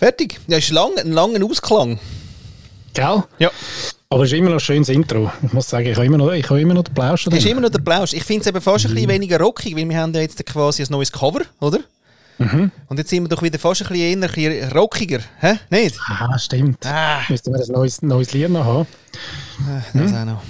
Fertig. Ja, ist lang, ein langer Ausklang. Gell? Ja. Aber es ist immer noch ein schönes Intro. Ich muss sagen, ich habe immer noch, ich habe immer noch den Plausch. Es ist immer noch der Plausch. Ich finde es eben fast ein bisschen weniger rockig, weil wir haben ja jetzt quasi ein neues Cover, oder? Und jetzt sind wir doch wieder fast ein bisschen, eher, ein bisschen rockiger. Hä? Nicht? Ah, stimmt. Ah, Müssten wir ein neues, neues Lied noch haben. das auch noch.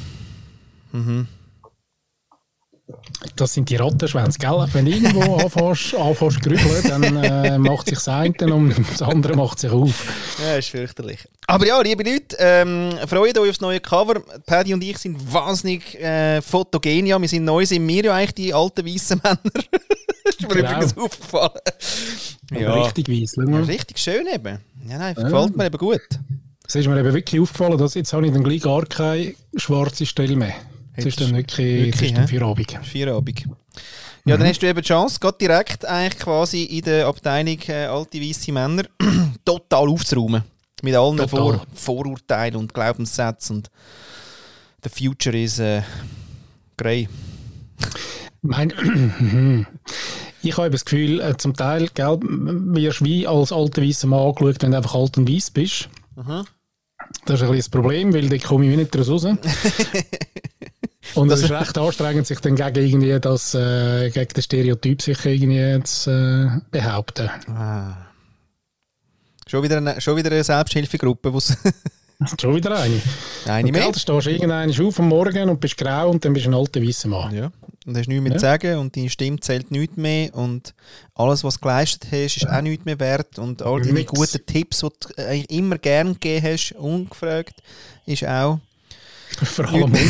Das sind die Rattenschwänze, gell? Wenn du irgendwo anfängst, anfängst grübeln, dann äh, macht sich das eine und das andere macht sich auf. Ja, ist fürchterlich. Aber ja, liebe Leute, ähm, freut euch aufs neue Cover. Paddy und ich sind wahnsinnig äh, fotogen. Ja, wir sind neu, sind wir ja eigentlich die alten weißen Männer. ist mir Genau. übrigens aufgefallen. Aber Richtig weiss. Ja, richtig schön eben. Ja, nein, gefällt mir eben gut. Es ist mir eben wirklich aufgefallen, dass jetzt habe ich dann gleich gar keine schwarze Stelle mehr. Es ist dann wirklich, Wirklich, es ist? Feierabend. Feierabend. Ja, dann hast du eben die Chance, gerade direkt eigentlich quasi in der Abteilung äh, alte weiße Männer total aufzuräumen. Mit allen Total. Vor Vorurteilen und Glaubenssätzen und the future is äh, grey. Mein, ich habe das Gefühl, äh, zum Teil gell, wirst du wie als alter weißer Mann angeschaut, wenn du einfach alt und weiß bist. Mhm. Das ist ein bisschen das Problem, weil da komme ich nicht raus. Und es ist recht anstrengend, sich dann gegen, irgendwie das, äh, gegen den Stereotyp sich irgendwie zu äh, behaupten. Ah. Schon wieder eine, schon wieder eine Selbsthilfegruppe, wo's Schon wieder eine. eine Und mehr. gell, da stehst du irgendwann auf am Morgen und bist grau und dann bist du ein alter weißer Mann. Ja. Und hast nichts mehr Ja. zu sagen und deine Stimme zählt nichts mehr und alles, was du geleistet hast, ist auch nichts mehr wert und all deine Nix. guten Tipps, die du eigentlich immer gern gegeben hast, ungefragt, ist auch... Vor allem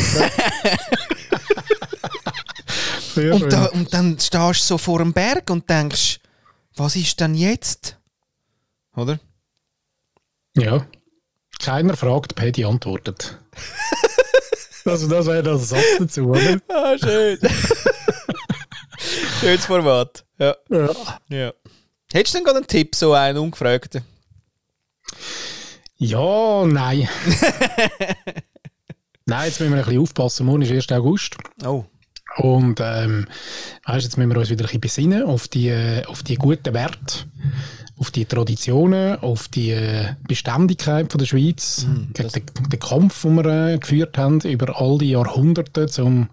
Und, da, und dann stehst du so vor dem Berg und denkst, was ist denn jetzt? Oder? Ja. Keiner fragt, Paddy antwortet. Das das wäre das Satz dazu, oder? Ah, schön. Schönes Format. Ja. Ja. ja. Hättest du denn gerade einen Tipp, so einen ungefragten? Ja, nein. nein, jetzt müssen wir ein bisschen aufpassen. Morgen ist 1. August. Oh. Und ähm, weißt, jetzt müssen wir uns wieder ein bisschen besinnen auf die, äh, auf die guten Werte, auf die Traditionen, auf die äh, Beständigkeit von der Schweiz, gegen den, den Kampf, den wir äh, geführt haben über all die Jahrhunderte, um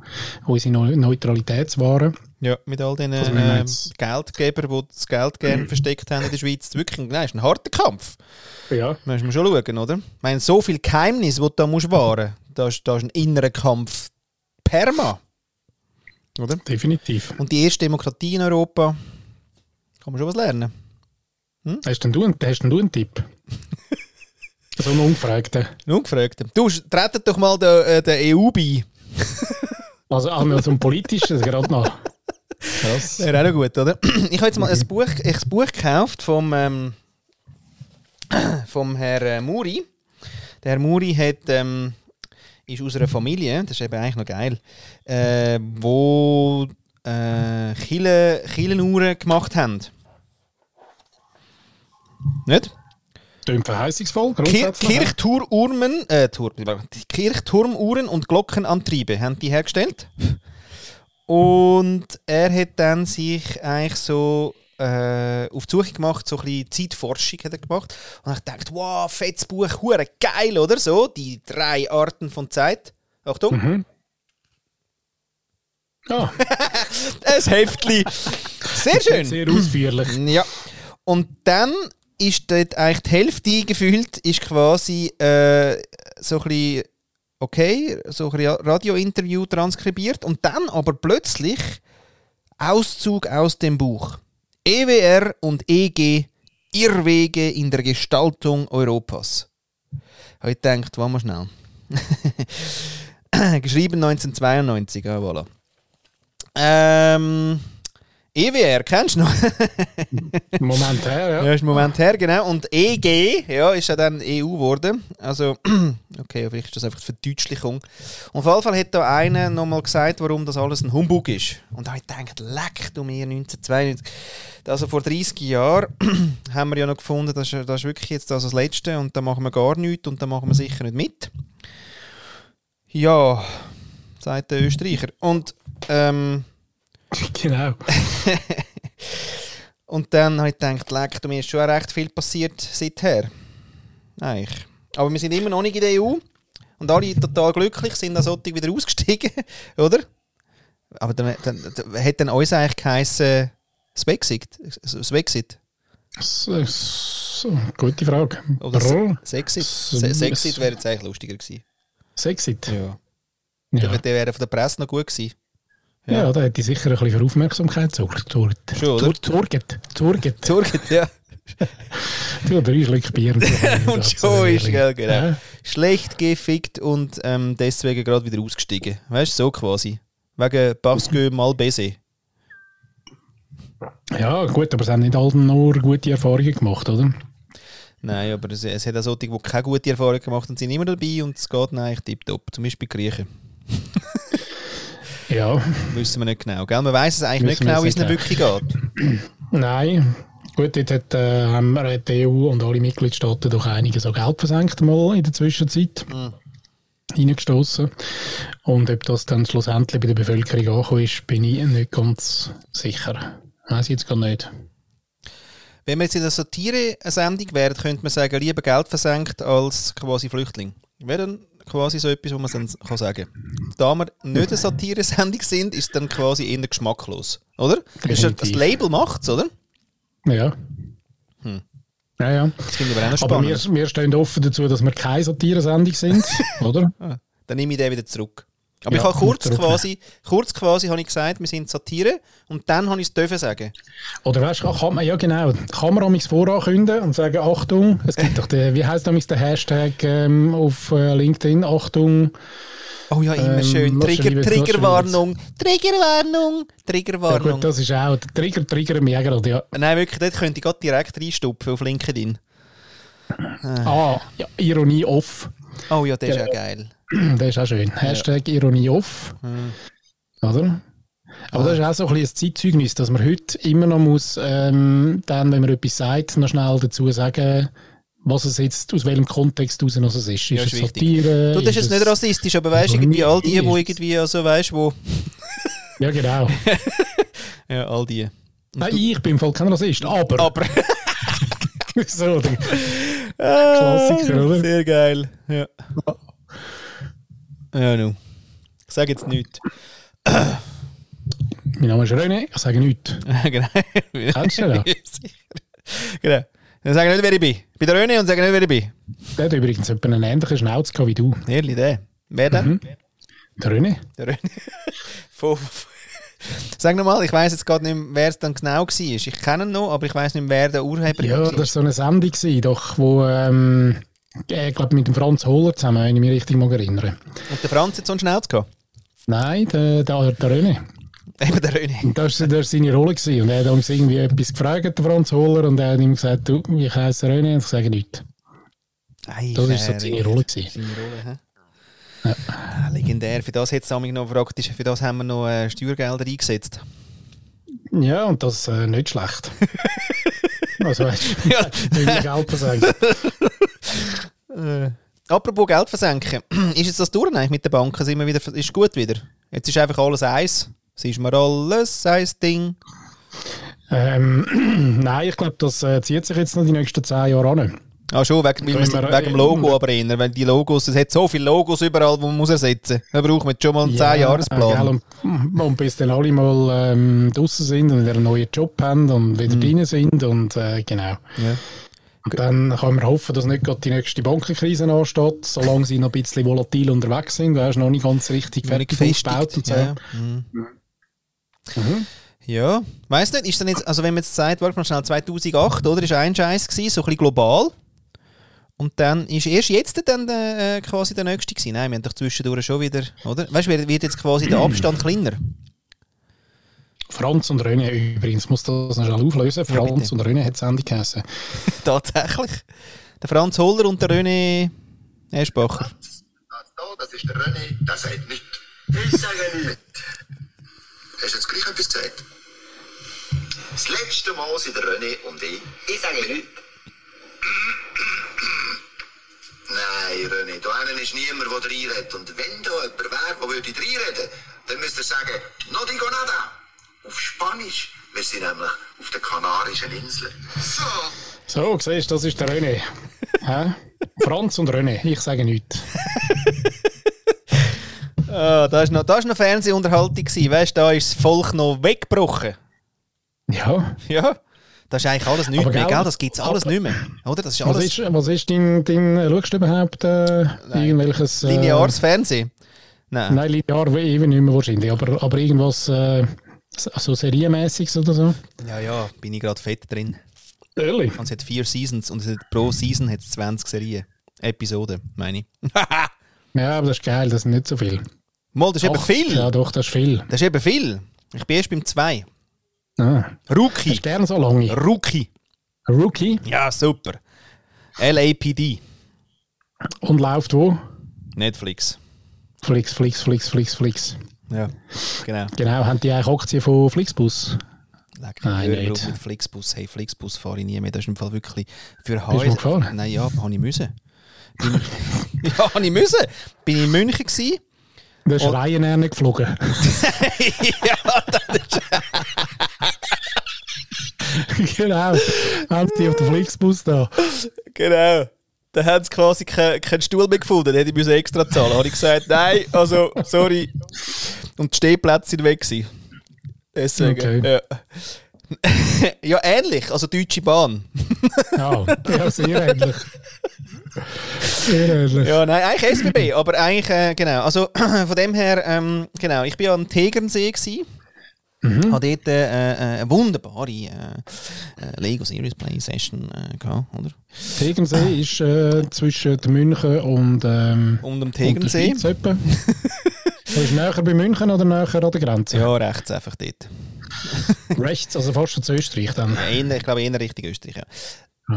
unsere Neu Neutralität zu wahren. Ja, mit all den Also jetzt- Geldgebern, die das Geld gerne versteckt haben in der Schweiz. Wirklich, nein, ist ein harter Kampf. Ja. Müssen wir schon schauen, oder? Ich meine, so viel Geheimnis, die du da musst wahren da ist, da ist ein innerer Kampf perma. Oder? Definitiv. Und die erste Demokratie in Europa, kann man schon was lernen. Hast denn du, einen- hast denn du einen Tipp? so einen Ungefragten. Ein Ungefragter. Du, tretet doch mal der, äh, der EU bei. Also, also so ein politisches gerade noch. Das. Wäre auch noch gut, oder? Ich habe jetzt mal ein Buch, ich ein Buch gekauft vom, ähm, vom Herr äh, Muri. Der Herr Muri hat, ähm, ist aus einer Familie, das ist eben eigentlich noch geil, äh, wo äh, Chile, Chilenuhren gemacht haben. Nicht? Klingt verheißungsvoll, Kir. Kirchturmuhren, äh, Tur Kirchturmuhren und Glockenantriebe haben die hergestellt. Und er hat dann sich eigentlich so äh, auf die Suche gemacht, so ein bisschen Zeitforschung hat er gemacht. Und ich dachte, wow, fettes Buch, hure geil, oder? So, die drei Arten von Zeit. Achtung, Mhm. Ja, ein Heftli. Sehr schön. sehr ausführlich. Ja. Und dann ist dort eigentlich die Hälfte gefühlt, ist quasi äh, so ein bisschen, okay, so ein Radiointerview transkribiert und dann aber plötzlich Auszug aus dem Buch. EWR und EG, Irrwege in der Gestaltung Europas. Habe ich gedacht, warte mal schnell. Geschrieben 1992, ja, voilà. Ähm, EWR, kennst du noch? Moment her, ja. Ja, ist ein Moment her, genau. Und EG, ja, ist ja dann EU geworden. Also, okay, vielleicht ist das einfach die Verdeutschlichung. Und auf jeden Fall hat da einer nochmal gesagt, warum das alles ein Humbug ist. Und da habe ich gedacht, leck du mir 1992. Also vor 30 Jahren haben wir ja noch gefunden, das ist, das ist wirklich jetzt das, das Letzte und da machen wir gar nichts und da machen wir sicher nicht mit. Ja, sagt der Österreicher. Und, ähm, Genau. Und dann habe ich gedacht, leck, du, mir ist schon recht viel passiert seither. Eigentlich. Aber wir sind immer noch nicht in der EU. Und alle total glücklich sind dann solche wieder ausgestiegen, oder? Aber dann, dann, dann hat dann uns eigentlich geheißen, das Brexit. Das Brexit. Gute Frage. Oder Brr. Sexit. Se- Sexit wäre jetzt eigentlich lustiger gewesen. Sexit. Ja. Ja. Der wäre von der Presse noch gut gewesen. Ja, da hätte ich sicher ein bisschen für Aufmerksamkeit gesorgt. Zorget. Zorget. Zurget, ja. Du, drei Schluck Bier. Und, so. Und schon ist, gell, genau. Ja. Schlecht gefickt und ähm, deswegen gerade wieder ausgestiegen. Weißt du, so quasi. Wegen parce que mal baiser. ja, gut, aber es haben nicht alle nur gute Erfahrungen gemacht, oder? Nein, aber es, es hat auch solche, die keine gute Erfahrung gemacht haben, sind immer dabei und es geht eigentlich tipptopp. Zum Beispiel Griechen. Ja, Wissen wir nicht genau. Gell? Man weiß es eigentlich Wissen nicht genau, wie es ihnen wirklich geht. nein. Gut, jetzt hat, äh, haben wir die EU und alle Mitgliedstaaten doch einige so Geld versenkt mal in der Zwischenzeit. Mhm. Reingestoßen. Und ob das dann schlussendlich bei der Bevölkerung angekommen ist, bin ich nicht ganz sicher. Weiß ich jetzt gar nicht. Wenn wir jetzt in der Satire-Sendung wären, könnte man sagen, lieber Geld versenkt als quasi Flüchtling. Wäre dann quasi so etwas, wo man dann kann sagen kann. Da wir nicht eine Satire-Sendung sind, ist es dann quasi eher geschmacklos. Oder? Ja- das Definitiv. Label macht es, oder? Ja. Ja, ja. Das finde ich aber auch noch Aber spannend. wir, wir stehen offen dazu, dass wir keine Satire-Sendung sind, oder? Dann nehme ich den wieder zurück. Aber Ja, ich habe kurz quasi, kurz quasi habe ich gesagt, wir sind Satire und dann habe ich es dürfen sagen. Oder weißt du, kann man, ja genau, kann man amigs vorankündigen und sagen, Achtung, es gibt doch den, wie heißt amigs der Hashtag ähm, auf äh, LinkedIn, Achtung, Oh ja, immer Ähm, schön. Trigger, was Triggerwarnung. Triggerwarnung. ja Triggerwarnung. gut, das ist auch, der Trigger, Trigger mich gerade, ja. Nein, wirklich, dort könnte ich gerade direkt reinstupfen auf LinkedIn. Ah, ja, Ironie off, Oh ja, das ist auch geil. Das ist auch schön. Hashtag Ironie off, Hm. oder? Aber das ist auch so ein, bisschen ein Zeitzeugnis, dass man heute immer noch muss, ähm, dann, wenn man etwas sagt, noch schnell dazu sagen, was es jetzt, aus welchem Kontext aus es ist. Ist Ja, es ist wichtig. Satire? Du, das ist jetzt es- nicht rassistisch, aber weißt du, irgendwie all die, wo irgendwie, also weißt wo. Ja, genau. Ja, all die. Nein, ich bin voll kein Rassist, aber... Aber. so, der Klassiker, oder? Ah, Sehr geil. Ja. Ja, nu. Ich sage jetzt nichts. mein Name ist René, ich sage nichts. genau. Kennst du? Sicher. Genau. Dann sage ich nicht, wer ich bin. Ich bin der René und sage nicht, wer ich bin. Der hat übrigens etwa einen ähnlichen Schnauz wie du. Ehrlich, der. Wer denn? Der René? Der René. Von- von- Sag nochmal, ich weiss jetzt gerade nicht mehr, wer es dann genau war. Ich kenne ihn noch, aber ich weiss nicht mehr, wer der Urheber Ja, war. das war so eine Sendung, doch, wo, ähm, ich glaube, mit dem Franz Hohler zusammen, wenn ich mich richtig mag erinnern. Und der Franz hat so einen Schnauz gehabt. Nein, der, der, der René. Eben der René. Das war seine Rolle. Gewesen. Und er hat uns irgendwie etwas gefragt, der Franz Hohler, und er hat ihm gesagt, du, ich heiße René, und ich sage nichts. Das war so seine Rolle. Gewesen. Seine Rolle, hä? Ah, legendär. Für das, nämlich noch praktisch, für das haben wir noch äh, Steuergelder eingesetzt. Ja, und das äh, nicht schlecht. also, weißt du, Ja. Geld versagen. Äh, apropos Geld versenken. ist jetzt das durch eigentlich mit den Banken? Sind wir wieder, ist gut wieder? Jetzt ist einfach alles eins. Es ist mir alles ein Ding. Ähm, nein, ich glaube, das äh, zieht sich jetzt noch die nächsten zehn Jahre an. Ah, schon, wegen, weil wir- wegen dem Logo aber eher. Weil die Logos, es hat so viele Logos überall, die man muss ersetzen muss. Da braucht man schon mal einen Ja, 10-Jahresplan. äh, gell, und, und bis dann alle mal ähm, draußen sind und wieder einen neuen Job haben und wieder drin sind und äh, genau. Ja. Und dann kann man hoffen, dass nicht gerade die nächste Bankenkrise ansteht, solange sie noch ein bisschen volatil unterwegs sind. Du hast noch nicht ganz richtig fertig aufgebaut und so. Ja, mhm. Mhm. ja. weiss nicht, ist dann jetzt, also wenn man jetzt sagt, warte mal schnell, 2008, oder, ist ein Scheiß gewesen, so ein bisschen global. Und dann ist erst jetzt dann der, äh, quasi der nächste gewesen. Nein, wir haben doch zwischendurch schon wieder, oder? Weißt du, wird, wird jetzt quasi der Abstand kleiner? Franz und René übrigens, muss das noch schnell auflösen. Ja, Franz bitte. und René hat es Ende geheißen. Tatsächlich. Der Franz Holler und der René Eschbacher. Das da, das ist der René, der sagt nichts. Ich sage nichts. Hast du jetzt gleich etwas gesagt? Das letzte Mal sind der René und ich. Ich sage nichts. Nein, René, da hinten ist niemand, der reinredet. Und wenn da jemand wäre, der würde reinreden, dann müsst ihr sagen, no digo nada. Auf Spanisch. Wir sind nämlich auf den Kanarischen Inseln. So. So, siehst du, das ist der René. Hä? Franz und René, ich sage nichts. Ah, da war noch, da ist noch Fernsehunterhaltung. gewesen. Weißt du, da ist das Volk noch weggebrochen. Ja. Ja. Das ist eigentlich alles nicht Aber mehr, gell? Das gibt es alles nicht mehr. Oder? Das ist Was alles ist, was ist dein, dein schaust du überhaupt äh, irgendwelches... Äh, lineares Fernsehen. Nein. Nein, linear eben nicht mehr wahrscheinlich, aber, aber irgendwas äh, so serienmäßiges oder so. Ja, ja, bin ich gerade fett drin. Ehrlich? Und es hat vier Seasons und es hat, pro Season hat es 20 Serien. Episoden, meine ich. Ja, aber das ist geil, das sind nicht so viel. Mal, das ist eben Acht, viel. Ja, doch, das ist viel. Das ist eben viel. Ich bin erst beim 2. Ah. Rookie. Hast du lange? Rookie. Rookie Ja, super. LAPD. und läuft wo? Netflix. Flix, Flix, Flix, Flix, Flix. Ja, genau. Genau, haben die eigentlich Aktien von Flixbus? Leck, Nein, nicht. mit Flixbus. Hey, Flixbus fahre ich nie mehr. Das ist im Fall wirklich für du mal? Nein, ja, habe ich müssen. Bin, ja, habe ich müssen. Bin ich in München gewesen. Da ist Und- Ryanair nicht geflogen. ja, genau. Haben die auf den Flixbus da. genau. Da haben sie quasi keinen keinen Stuhl mehr gefunden. Den hätte ich extra zahlen. habe ich gesagt, nein, also, sorry. Und die Stehplätze sind weg gewesen. Deswegen, Okay. ja. ja, ähnlich. Also Deutsche Bahn. Ja, ja sehr ähnlich. Sehr ähnlich. Ja, nein, eigentlich SBB, aber eigentlich, äh, genau. Also von dem her, ähm, genau, ich war am Tegernsee. Gewesen. Mhm. Habe dort äh, äh, eine wunderbare äh, äh, Lego Series Play Session äh, gehabt, oder? Tegernsee ist äh, zwischen München und, ähm, Und am und der Tegernsee. Etwa. Du bist näher bei München oder näher an der Grenze? Ja, rechts einfach dort. Rechts, also fast schon zu Österreich dann. Eher, ich glaube, eher Richtung Österreich, ja.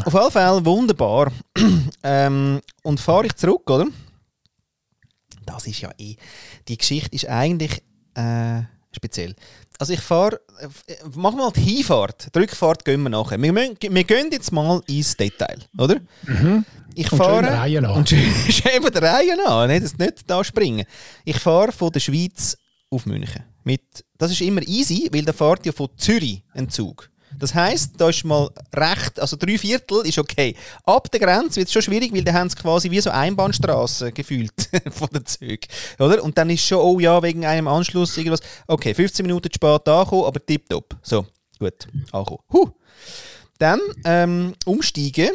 Auf jeden Fall wunderbar. ähm, und fahre ich zurück, oder? Das ist ja eh. Die Geschichte ist eigentlich äh, speziell. Also ich fahre, wir mal die Hinfahrt. Die Rückfahrt gehen wir nachher. Wir, müssen, wir gehen jetzt mal ins Detail, oder? Ich Und fahre. der Reihe nach. Und schön, der Reihe nach. Nicht, das nicht da springen. Ich fahre von der Schweiz auf München. Mit, das ist immer easy, weil da fährt ja von Zürich ein Zug. Das heisst, da ist mal recht, also drei Viertel ist okay. Ab der Grenze wird es schon schwierig, weil da haben sie quasi wie so Einbahnstraßen gefühlt von den Zügen. Oder? Und dann ist schon, oh ja, wegen einem Anschluss irgendwas. Okay, 15 Minuten spät angekommen, aber tipptopp. So, gut, angekommen. Huh. Dann ähm, umsteigen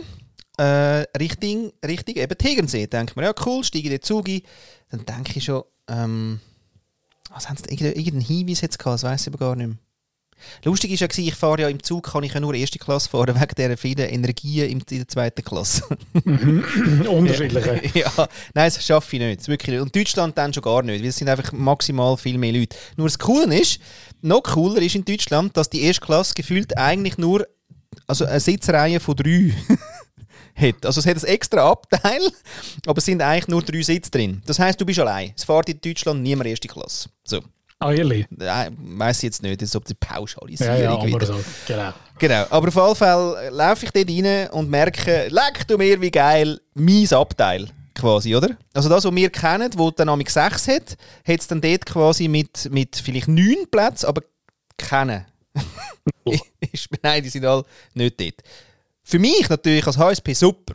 äh, Richtung, Richtung eben Tegernsee. Denkt man, ja cool, steige den Zug ein. Dann denke ich schon, ähm, was haben sie, irgendeinen Hinweis jetzt gehabt, das weiss ich aber gar nicht mehr. Lustig war ja, ich fahre ja im Zug, kann ich ja nur erste Klasse fahren, wegen dieser vielen Energien in der zweiten Klasse. Unterschiedliche. ja, nein, das schaffe ich nicht. Wirklich nicht. Und Deutschland dann schon gar nicht, weil es sind einfach maximal viel mehr Leute. Nur das Coole ist, noch cooler ist in Deutschland, dass die erste Klasse gefühlt eigentlich nur also eine Sitzreihe von drei hat. Also es hat ein extra Abteil, aber es sind eigentlich nur drei Sitze drin. Das heißt, du bist allein. Es fährt in Deutschland niemand erste Klasse. So. Ah, ehrlich? Weiß ich jetzt nicht, das ist ob die Pauschalisierung Ja, ja, aber wieder. so. Genau. Genau, aber auf jeden Fall laufe ich dort rein und merke, leck du mir, wie geil, mein Abteil quasi, oder? Also das, was wir kennen, wo dann nämlich sechs hat, hat es dann dort quasi mit, mit vielleicht neun Plätzen, aber kennen. Ist- Nein, die sind alle nicht dort. Für mich natürlich als HSP super,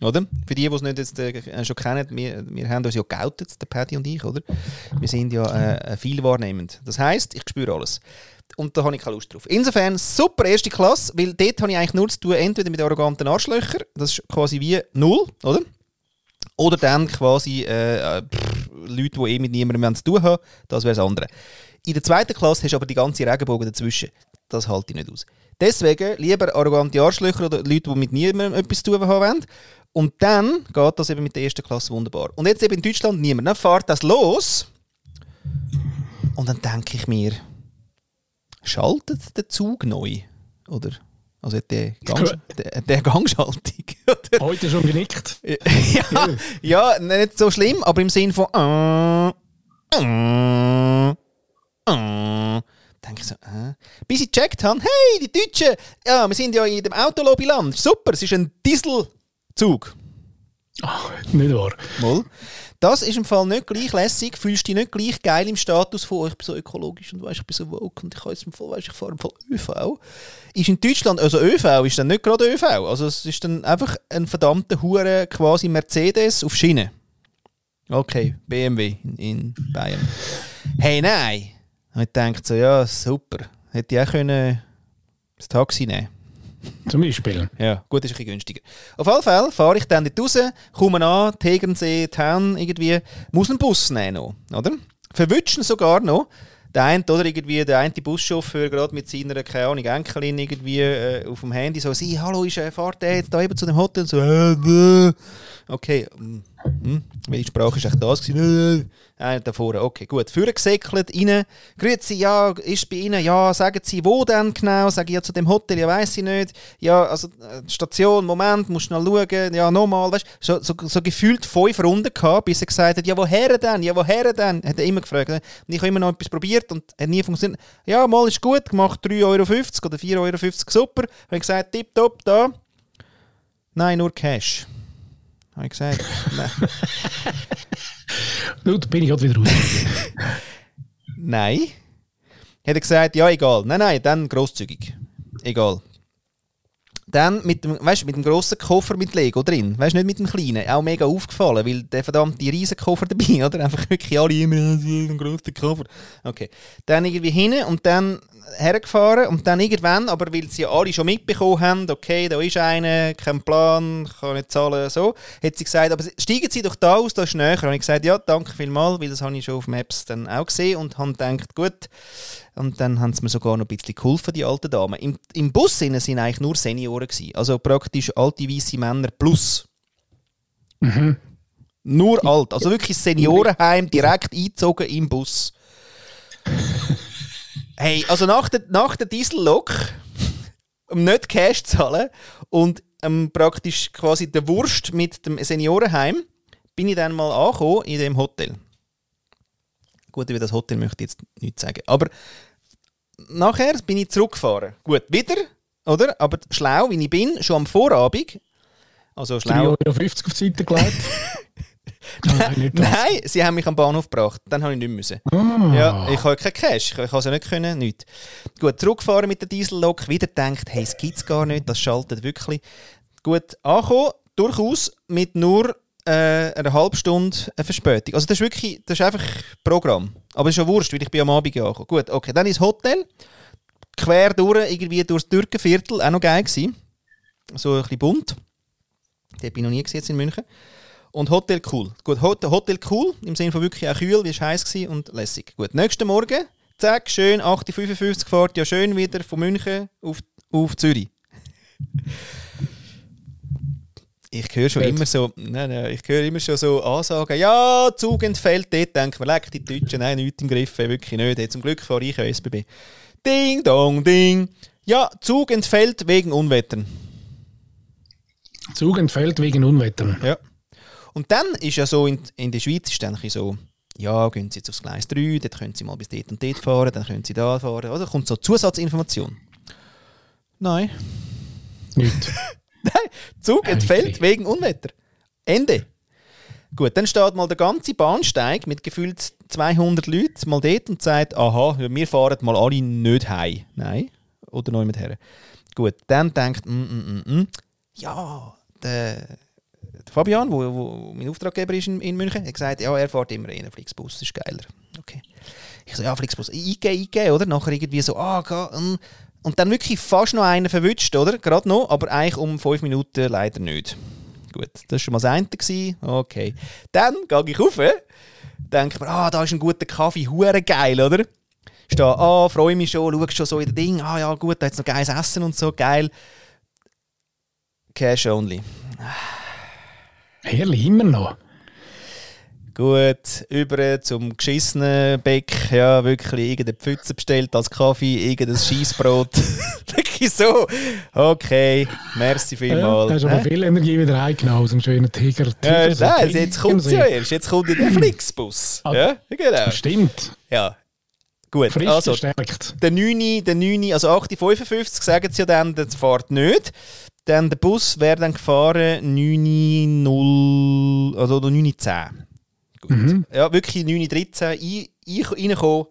oder? Für die, die es nicht jetzt, äh, schon kennen, wir, wir haben uns ja geoutet, der Paddy und ich, oder? Wir sind ja äh, viel wahrnehmend. Das heisst, ich spüre alles. Und da habe ich keine Lust drauf. Insofern super erste Klasse, weil dort habe ich eigentlich nur zu tun, entweder mit arroganten Arschlöchern, das ist quasi wie null, oder? Oder dann quasi äh, äh, pff, Leute, die eh mit niemandem zu tun haben, das wäre das andere. In der zweiten Klasse hast du aber die ganze Regenbogen dazwischen. Das halte ich nicht aus. Deswegen lieber arrogante Arschlöcher oder Leute, die mit niemandem etwas zu tun haben wollen. Und dann geht das eben mit der ersten Klasse wunderbar. Und jetzt eben in Deutschland niemand. Dann fährt das los. Und dann denke ich mir, schaltet der Zug neu? Oder? Also hat der, Gang, der, der Gangschaltung. Oder? Heute schon genickt. ja, ja, nicht so schlimm, aber im Sinn von. Äh, äh, äh. Denke ich so, äh. Bis ich gecheckt habe, hey, die Deutschen, ja, wir sind ja in dem Autolobbyland. Super, es ist ein Dieselzug. Ach, nicht wahr. Mal. Das ist im Fall nicht gleich lässig, fühlst dich nicht gleich geil im Status von, oh, ich bin so ökologisch und weißt, ich bin so woke und ich kann jetzt im Fall, weißt, ich fahre im Fall ÖV. Ist in Deutschland, also ÖV ist dann nicht gerade ÖV, also es ist dann einfach ein verdammter Hure quasi Mercedes auf Schiene. Okay, BMW in, in Bayern. Hey, nein! Und ich dachte so, ja, super. Hätte ich auch können das Taxi nehmen Zum Beispiel. ja, gut, ist ein bisschen günstiger. Auf jeden Fall fahre ich dann dort raus, komme an, Tegernsee, Town irgendwie, muss einen Bus nehmen noch, oder? Verwutschen sogar noch. Der eine, oder irgendwie, der eine Buschauffeur gerade mit seiner, keine Ahnung, Enkelin irgendwie äh, auf dem Handy so, sie, hallo, ist, äh, fahrt der jetzt da eben zu dem Hotel? So, äh, äh. Okay, hm, hm, welche Sprache ist echt das einer da vorne, okay, gut. Führer gesäckelt, rein, grüezi, ja, ist bei Ihnen, ja, sagen Sie, wo denn genau? Sage ich, ja, zu dem Hotel, ja, weiß ich nicht. Ja, also, äh, Station, Moment, musst schnell schauen, ja, nochmal, weißt so, so, so gefühlt fünf Runden gehabt, bis er gesagt hat, ja, woher denn, ja, woher denn? Hat er immer gefragt. Und ich habe immer noch etwas probiert und hat nie funktioniert. Ja, mal ist gut, gemacht 3,50 Euro oder 4,50 Euro, super. Habe ich gesagt, tipptopp, da. Nein, nur Cash. Habe ich gesagt, nein. Nu, da bin ich gerade wieder raus. Nein. Hat er gesagt, ja, egal. Nein, nein, dann grosszügig. Egal. Dann mit dem, weißt, mit dem grossen Koffer mit Lego drin. Weißt nicht mit dem kleinen. Auch mega aufgefallen, weil der verdammte riesen Koffer dabei, oder? Einfach wirklich alle immer einen grossen Koffer. Okay. Dann irgendwie hin und dann hergefahren und dann irgendwann, aber weil sie alle schon mitbekommen haben, okay, da ist einer, kein Plan, kann nicht zahlen, so, hat sie gesagt, aber steigen Sie doch da aus, da ist näher. Und ich gesagt, ja, danke vielmals, weil das habe ich schon auf Maps dann auch gesehen und habe gedacht, gut. Und dann haben sie mir sogar noch ein bisschen geholfen, die alten Damen. Im, im Bus sind eigentlich nur Senioren gewesen, also praktisch alte weiße Männer plus. Nur alt, also wirklich Seniorenheim, direkt eingezogen im Bus. Hey, also nach der, nach der Diesellok, um nicht Cash zu zahlen und ähm, praktisch quasi der Wurst mit dem Seniorenheim, bin ich dann mal angekommen in dem Hotel. Gut, über das Hotel möchte ich jetzt nichts sagen. Aber nachher bin ich zurückgefahren. Gut, wieder, oder? Aber schlau, wie ich bin, schon am Vorabend, also 3,50 schlau... Euro auf die Seite gelegt. Nein. Nein, sie haben mich am Bahnhof gebracht. Dann habe ich nicht müssen. Ah. Ja, ich habe keinen Cash. Ich, habe es ja nicht können, nichts. Gut, zurückgefahren mit der Diesellok, wieder gedacht, hey, es gibt es gar nicht, das schaltet wirklich. Gut, angekommen, durchaus mit nur äh, einer halben Stunde eine Verspätung. Also das ist wirklich, das ist einfach Programm. Aber es ist schon wurscht, weil ich bin am Abend angekommen. Gut, okay, dann ins Hotel, quer durch, irgendwie durchs Türkenviertel, auch noch geil gewesen. So ein bisschen bunt. Den bin ich noch nie gesehen in München. Und Hotel cool. Gut, Hot- Hotel cool, im Sinne von wirklich auch kühl, wie es heiß war und lässig. Gut, nächsten Morgen, zack, schön, 8.55 Uhr fahrt ja schön wieder von München auf, auf Zürich. Ich höre schon immer so, nein, nein, ich höre immer schon so Ansagen, ja, Zug entfällt dort, denken wir, leck die Deutschen, nein, nichts im Griff, wirklich nicht. Zum Glück fahre ich ja SBB. Ding, dong, ding. Ja, Zug entfällt wegen Unwettern. Zug entfällt wegen Unwettern. Ja. Und dann ist ja so, in, in der Schweiz ist dann ein bisschen so, ja, gehen Sie jetzt aufs Gleis 3, dort können Sie mal bis dort und dort fahren, dann können Sie da fahren. Oder kommt so Zusatzinformation. Nein. Nicht. Nein, Zug entfällt wegen Unwetter. Ende. Gut, dann steht mal der ganze Bahnsteig mit gefühlt 200 Leuten mal dort und sagt, aha, wir fahren mal alle nicht heim. Nein, oder noch jemand her. Gut, dann denkt, mm, mm, mm, mm, ja, der, der Fabian, wo, wo mein Auftraggeber ist in, in München, hat gesagt, ja, er fährt immer in einen Flixbus, das ist geiler. Okay. Ich so, ja, Flixbus, eingehen, eingehen, oder? Nachher irgendwie so, ah, ga, mm. Und dann wirklich fast noch einen verwünscht, oder? Gerade noch, aber eigentlich um fünf Minuten leider nicht. Gut, das war schon mal das gewesen. Okay. Dann gehe ich rauf, denke mir, ah, da ist ein guter Kaffee, hure geil, oder? Stehe ah, freue mich schon, schaue schon so in das Ding, ah ja, gut, da hat noch geiles Essen und so, geil. Cash only. Herrlich, immer noch. Gut, über zum geschissenen Beck, ja, wirklich irgendeine Pfütze bestellt als Kaffee, irgendein Scheissbrot. wirklich so. Okay, merci Ja, vielmals. da hast aber Hä? viel Energie wieder heimgenommen aus dem schönen Tiger. Ja, Tiger- nein, jetzt kommt es ja erst. Jetzt kommt ja der Flixbus. Ah. Ja, genau. Stimmt. Ja. Gut, Frisch also gestärkt. der 9, der 9, also 8.55 sagen sie ja dann, das fährt nicht. Dann der Bus wäre dann gefahren 0, also 9.10. Gut. Mhm. Ja, wirklich 9.13 ein, ein, reingekommen,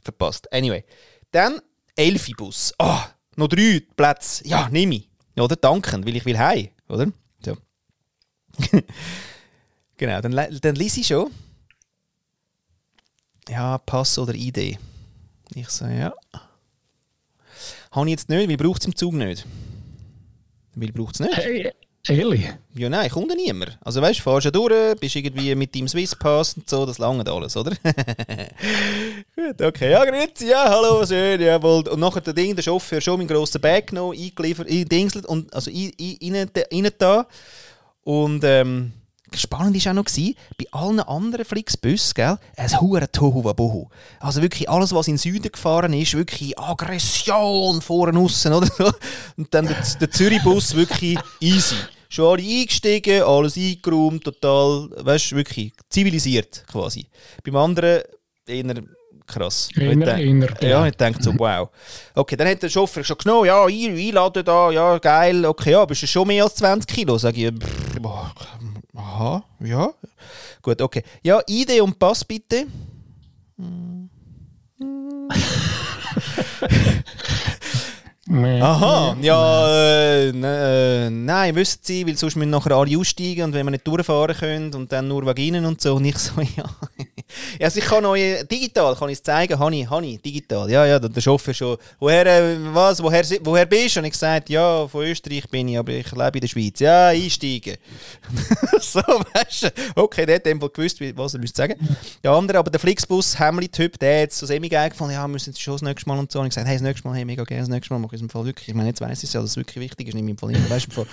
verpasst. Anyway. Dann 11 Bus. Ah, noch drei Plätze. Ja, nehme ich. Oder danken, weil ich will heim, oder? So. genau, dann, dann lese ich schon. Ja, Pass oder ID. Ich sage ja. Habe ich jetzt nicht, weil braucht es im Zug nicht. Weil braucht es nicht. Hey, ehrlich? Ja, nein, kommt ja niemand. Also weißt du, fahrst ja durch, bist irgendwie mit deinem Swisspass und so, das langt alles, oder? Gut, okay. Ja, grüezi, ja, hallo, schön, jawohl. Und nachher der Ding, der Chauffeur, schon meinen grossen Bag genommen, eingeliefert, eingedingselt und also ein- ein- rein rein da. Und ähm, spannend war auch noch, gewesen, bei allen anderen Flixbussen, gell, ein hoher Tohuwabohu. Also wirklich alles, was in den Süden gefahren ist, wirklich Aggression vorne aussen, oder so. Und dann der, der Zürich-Bus wirklich easy. Schon alle eingestiegen, alles eingeräumt, total, weißt du, wirklich zivilisiert quasi. Beim anderen eher krass. Eher- Ich denk- ja, ich denke so, wow. Okay, dann hat der Chauffeur schon genommen, ja, ein- einladen da, ja, geil, okay, ja, bist du schon mehr als 20 Kilo? Sag ich, boah, aha, ja. Gut, okay. Ja, ID und Pass bitte. Aha, ja, äh, äh, nein, wissen Sie, weil sonst müssen nachher alle aussteigen und wenn wir nicht durchfahren können und dann nur Vaginen und so. Und ich so, ja. also ich kann euch, digital kann ich es zeigen, habe ich, digital. Ja, ja, der Chauffeur schon, woher, äh, was, woher, woher bist du? Und ich gesagt, ja, von Österreich bin ich, aber ich lebe in der Schweiz. Ja, einsteigen. so, weißt du, okay, der hat einfach gewusst, was er müsste sagen. Der andere, aber der Flixbus, Hemli-Typ, der hat so semi geil gefunden, ja, wir müssen jetzt schon das nächste Mal und so. Und ich gesagt, hey, das nächste Mal, hey, mega gerne, das nächste Mal mache ich es im Fall wirklich. Ich meine, jetzt weiss ich es ja, dass es wirklich wichtig ist, nicht im Fall immer, weißt du.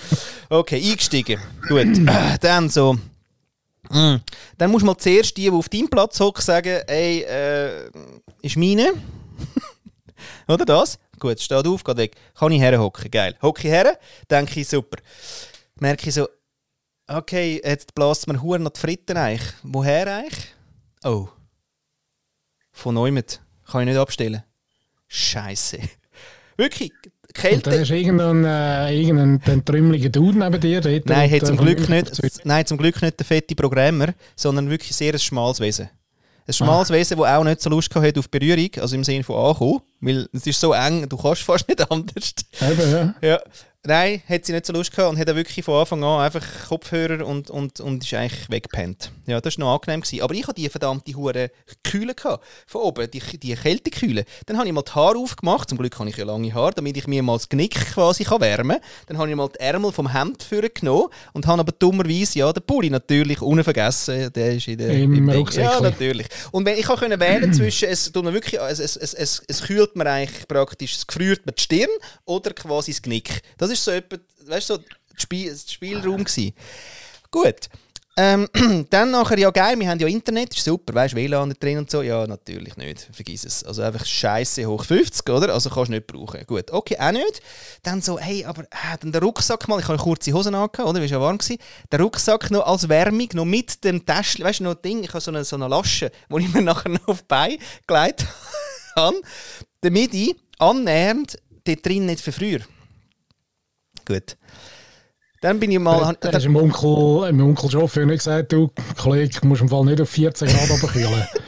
Okay, eingestiegen. Gut, dann so. Mm. Dann musst du mal zuerst die, die auf deinem Platz hocken, sagen, ey, äh, ist meine. Oder das? Gut, steht auf, geht weg. Kann ich herhocken, geil. Hocke ich her, denke ich, super. Merke ich so, okay, jetzt bläst mir Huren noch die Fritten eigentlich. Woher eigentlich? Oh. Von Neumet. Kann ich nicht abstellen. Scheiße. Wirklich, Kälte. hast du irgendeinen, äh, irgendeinen den trümmeligen Dude neben dir. Dort Nein, hat zum Glück nicht, nein, zum Glück nicht der fette Programmer, sondern wirklich sehr ein schmales Wesen. Ein schmales Wesen, das auch nicht so Lust hat auf Berührung, also im Sinne von ankommen, weil es ist so eng, du kannst fast nicht anders. Eben, ja. Ja. Nein, hat sie nicht so Lust gehabt und hat auch wirklich von Anfang an einfach Kopfhörer und, und, und ist eigentlich weggepennt. Ja, das war noch angenehm. Gewesen. Aber ich hatte die verdammte hure Kühle gehabt, von oben, die, die Kältekühle. Dann habe ich mal die Haare aufgemacht, zum Glück habe ich ja lange Haare, damit ich mir mal das Genick quasi kann wärmen kann. Dann habe ich mal die Ärmel vom Hemd genommen und habe aber dummerweise, ja, den Pulli natürlich unvergessen, der ist in der... Im Ding. Rucksäckchen. Ja, natürlich. Und wenn ich können wählen zwischen, es, tut mir wirklich, es, es, es, es, es kühlt mir eigentlich praktisch, es gefriert mir die Stirn oder quasi das Genick. Das ist so etwa, weißt du, so das Spiel, Spielraum gewesen. Gut. Ähm, dann nachher, ja geil, wir haben ja Internet, ist super, weißt du, WLAN drin und so. Ja, natürlich nicht, vergiss es. Also einfach Scheiße hoch 50, oder? Also kannst du nicht brauchen. Gut, okay, auch nicht. Dann so, hey, aber äh, dann der Rucksack mal, ich habe kurze Hosen angehabt, oder? War ja warm gewesen. Der Rucksack noch als Wärmung, noch mit dem Täschchen, weißt du, noch ein Ding, ich habe so eine, so eine Lasche, die ich mir nachher noch auf die Beine gelegt habe, damit ich annähernd dort drin nicht verfrühe. Gut. Dann bin ich mal... Da du dem Onkel, dem Onkel Chauffeur nicht gesagt, du, Kollege, musst im Fall nicht auf 14 Grad runterkühlen.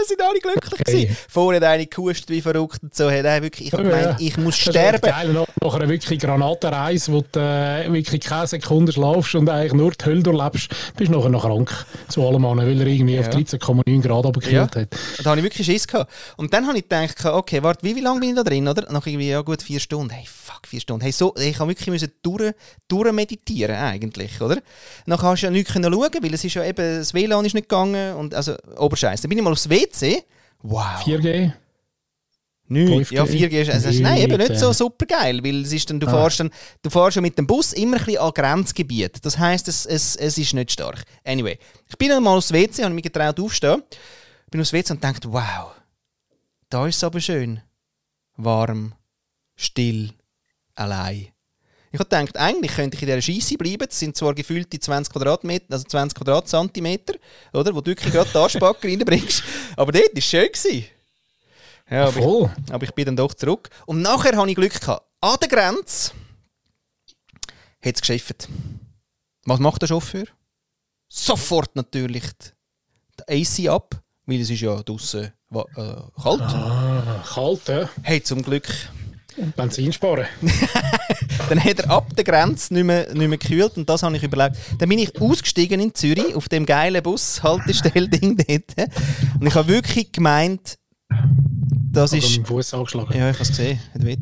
Ja, sind alle glücklich Okay. gewesen. Vorher hat einer gehustet wie verrückt und so. Hat er wirklich, ich hab Ja, gemeint, ja. ich muss ist echt sterben. Geil, nach, einer wirklich Granatenreise, wo du äh, wirklich keine Sekunde schlafst und eigentlich nur die Hölle durchlebst, bist du nachher noch krank zu allem an, weil er irgendwie auf 13,9 Grad runtergekühlt Ja. hat. Und da habe ich wirklich Schiss gehabt. Und dann habe ich gedacht, okay, warte, wie, wie lange bin ich da drin, oder? Nach irgendwie, ja gut, vier Stunden. Hey, fuck, vier Stunden. Hey, so, ich habe wirklich müssen durch, durch meditieren eigentlich, oder? Dann hast du ja nichts können schauen, weil es ist ja eben, das WLAN ist nicht gegangen und, also, Oberscheiß. Dann bin ich mal aufs WC. Wow. 4G? Nicht. 5G? Ja, 4G ist, also, ist nein, eben nicht so super geil, weil es ist dann, du, Ah. fährst dann, du fährst schon mit dem Bus immer ein bisschen an Grenzgebiet. Das heisst, es, es, es ist nicht stark. Anyway, ich bin dann mal aufs WC, habe mich getraut aufstehen, bin aufs WC und dachte, wow, da ist es aber schön. Warm, still, allein. Ich habe gedacht, eigentlich könnte ich in dieser Scheisse bleiben. Das sind zwar gefühlte 20 Quadratmeter, also 20 Quadratzentimeter, oder, wo du wirklich gerade die Arschbacke reinbringst. Aber dort war es schön. Gewesen. Ja, aber ich, Voll. aber ich bin dann doch zurück. Und nachher hatte ich Glück. Gehabt. An der Grenze hat es geschifft. Was macht der Chauffeur? sofort natürlich die AC ab, weil es ist ja draußen äh, kalt. Ah, kalt, ja. Hey, zum Glück. Benzin sparen. Dann hat er ab der Grenze nicht mehr, nicht mehr gekühlt und das habe ich überlegt. Dann bin ich ausgestiegen in Zürich auf dem geilen Bus-Haltestell-Ding dort. Und ich habe wirklich gemeint, das Oder ist... mit dem Fuß angeschlagen. Ja, ich habe es gesehen, hat weh.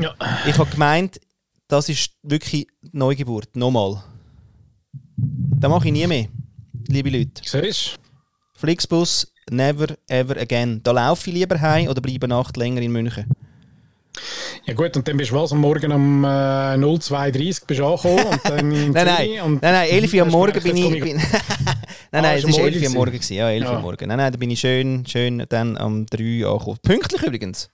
Ja. Ich habe gemeint, das ist wirklich Neugeburt. Nochmal. Das mache ich nie mehr, liebe Leute. Siehst Flixbus, never ever again. Da laufe ich lieber heim oder bleibe Nacht länger in München. Ja gut, und dann bist du was am Morgen um äh, 02.30 bist du angekommen und dann in Nein, nein, Zürich nein, und nein, 11 Uhr am Morgen bin ich... Bin nein, Ah, nein, ist es war 11 Uhr am Morgen gewesen. Ja, 11 Uhr Ja. am Morgen. Nein, nein, da bin ich schön, schön dann am 3 Uhr angekommen. Pünktlich übrigens.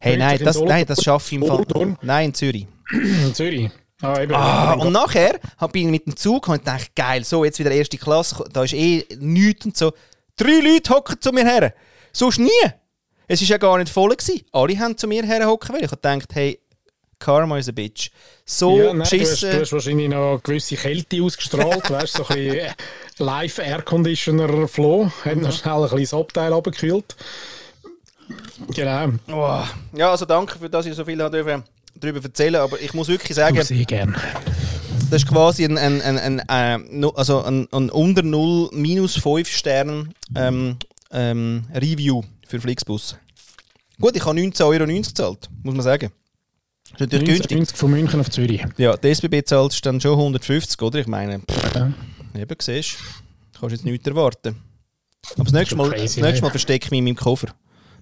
Hey, nein, in das, nein, das schaffe ich im Fall... Nein, in Zürich. in Zürich. Ah, eben. Ah, und nachher hab ich mit dem Zug und gedacht, geil, so jetzt wieder erste Klasse, da ist eh nichts und so. Drei Leute hocken zu mir her. Sonst nie. Es war ja gar nicht voll. Gewesen. Alle haben zu mir her hocken wollen. Ich gedacht, hey, Karma is a bitch. So ja, nein, du, hast, du hast wahrscheinlich noch gewisse Kälte ausgestrahlt, weißt so ein bisschen äh, Live Air Conditioner Flow, hat noch schnell ein bisschen das Abteil abgekühlt. Genau. Oh. Ja, also danke für dass ich so viel darüber erzählen aber ich muss wirklich sagen, Du sehr gern. das ist quasi ein, ein, ein, ein, äh, also ein unter 0 minus 5 Stern ähm, ähm, Review für Flixbus. Gut, ich habe 19,90 Euro gezahlt, muss man sagen. Ist natürlich 90, günstig. 90 von München auf Zürich. Ja, die SBB zahlt dann schon 150, oder? Ich meine, pff, Ja. eben, siehst du, kannst jetzt nichts erwarten. Aber das nächste Mal, crazy, das nächste? Mal verstecke ich mich in meinem Koffer.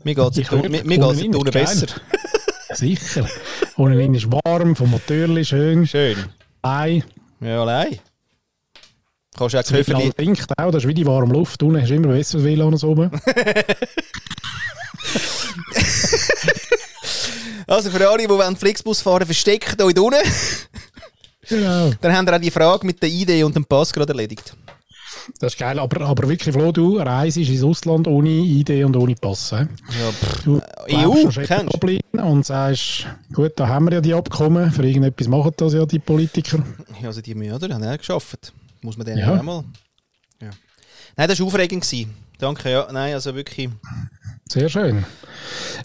Mir geht es unten besser. Sicher. Ohnehin ist warm, vom Motörli schön. Schön. Ei. Ja, allein. Kannst du auch Das Köfferli Köfferli... trinkt auch, das ist wie die warme Luft. Unten hast du immer besseres WLAN als oben. Also für alle, die Flixbus fahren versteckt euch unten. genau. Dann haben wir auch die Frage mit der ID und dem Pass gerade erledigt. Das ist geil, aber, aber wirklich, Flo, du reist ins Ausland ohne ID und ohne Pass. he? Ja, pff. Du EU, an Schengen kennst du? Und sagst, gut, da haben wir ja die Abkommen, für irgendetwas machen das ja die Politiker. Ja, also die müssen, oder? Haben ja geschafft. Muss man denen Ja. auch mal... Ja. Nein, das war aufregend. Gewesen. Danke, ja. Nein, also wirklich... Sehr schön.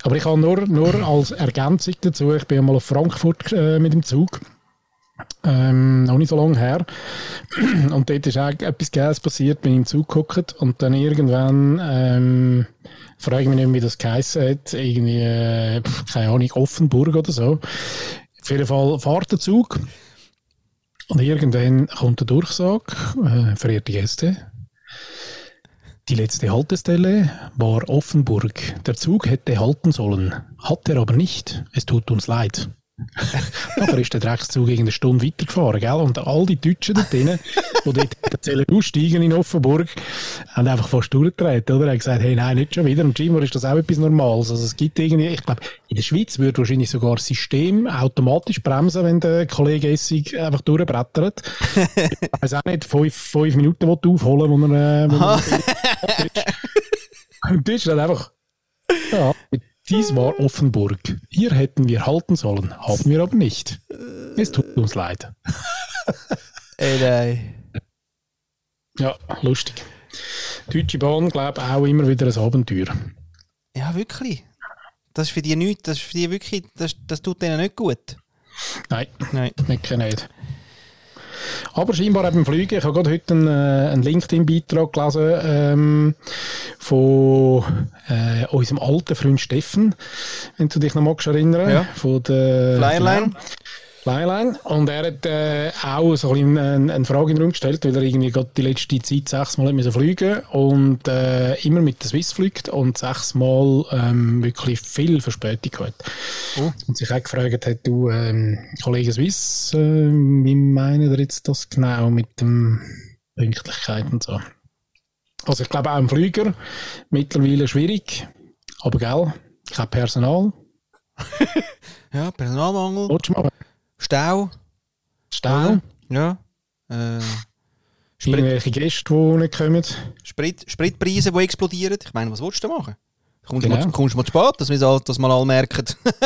Aber ich habe nur, nur als Ergänzung dazu, ich bin einmal auf Frankfurt äh, mit dem Zug. Ähm, noch nicht so lange her. Und dort ist auch etwas Geiles passiert, bin ich im Zug geguckt und dann irgendwann, ähm, frage ich mich nicht mehr, wie das geheißen hat, irgendwie, äh, keine Ahnung, Offenburg oder so. Auf jeden Fall fährt der Zug und irgendwann kommt der Durchsage, äh, verehrte Gäste, die letzte Haltestelle war Offenburg. Der Zug hätte halten sollen, hat er aber nicht. Es tut uns leid. Nachher ist der Dreckszug irgendeine Stunde weitergefahren, gell? Und all die Deutschen dort drinnen, die dort erzählen, aussteigen in Offenburg, haben einfach fast durchgedreht, oder? Haben gesagt, hey, nein, nicht schon wieder. Und scheinbar ist das auch etwas Normales. Also es gibt irgendwie, ich glaube, in der Schweiz würde wahrscheinlich sogar das System automatisch bremsen, wenn der Kollege Essig einfach durchbrettert. ich weiß auch nicht, fünf, fünf Minuten will aufholen, wo er, äh, wo er und dann einfach, ja, dies war Offenburg. Hier hätten wir halten sollen, haben wir aber nicht. Es tut uns leid. Ey, nein. Ja, lustig. Deutsche Bahn, glaube ich, auch immer wieder ein Abenteuer. Ja, wirklich. Das ist für die nichts. Das ist für die wirklich... Das, das tut denen nicht gut. Nein, Nein. nicht. Aber scheinbar eben Flüge. Ich habe gerade heute einen, äh, einen LinkedIn-Beitrag gelesen ähm, von äh, unserem alten Freund Steffen, wenn du dich noch magst erinnern. Ja. Von der Flyerline. Flyerline. Und er hat äh, auch so ein eine, eine Frage in den Raum gestellt, weil er irgendwie gerade die letzte Zeit sechsmal hat müssen fliegen und äh, immer mit der Swiss fliegt und sechsmal ähm, wirklich viel Verspätung gehabt. Oh. Und sich auch gefragt hat, du, ähm, Kollege Swiss, äh, wie meinen ihr jetzt das genau mit dem Pünktlichkeit und so? Also ich glaube auch im Flüger mittlerweile schwierig, aber gell, ich habe Personal, Ja, Personalmangel. Stau. Stau, Ja. Äh, Sprit, irgendwelche Gäste, die nicht kommen. Sprit, Spritpreise, die explodieren. Ich meine, was willst du machen? Kommst du Genau. mal, kommst du mal zu spät, dass wir das mal alle merken.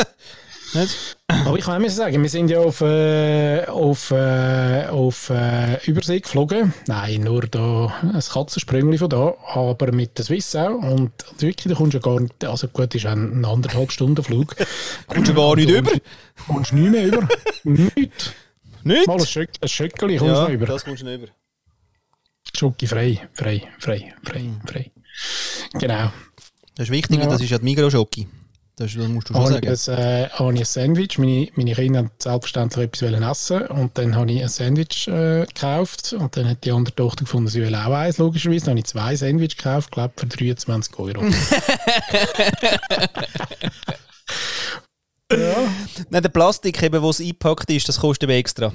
Nicht? Aber ich kann auch sagen, wir sind ja auf, äh, auf, äh, auf äh, Übersee geflogen. Nein, nur da ein Katzensprüngli von da, aber mit der Swiss auch. Und wirklich, da kommst du ja gar nicht, also gut, ist ein, ein anderthalb Stunden Flug. Kommst du gar nicht über? Kommst du nicht mehr über. Nicht. Nicht? Mal ein, Schöck, ein Schöckeli kommst du Ja, noch über. das kommst du nicht über. Schoki frei, frei, frei, frei, frei. Genau. Das ist wichtig, Ja. das ist ja die Migros-Schoki. Das, das musst du schon Habe ich, sagen. ein, äh, habe ich ein Sandwich. Meine, meine Kinder haben selbstverständlich etwas wollen essen und dann habe ich ein Sandwich äh, gekauft und dann hat die andere Tochter gefunden, sie will auch eins, logischerweise. Dann habe ich zwei Sandwich gekauft, glaube für 23 Euro. ja, Nein, der Plastik, eben, wo es eingepackt ist, das kostet eben extra.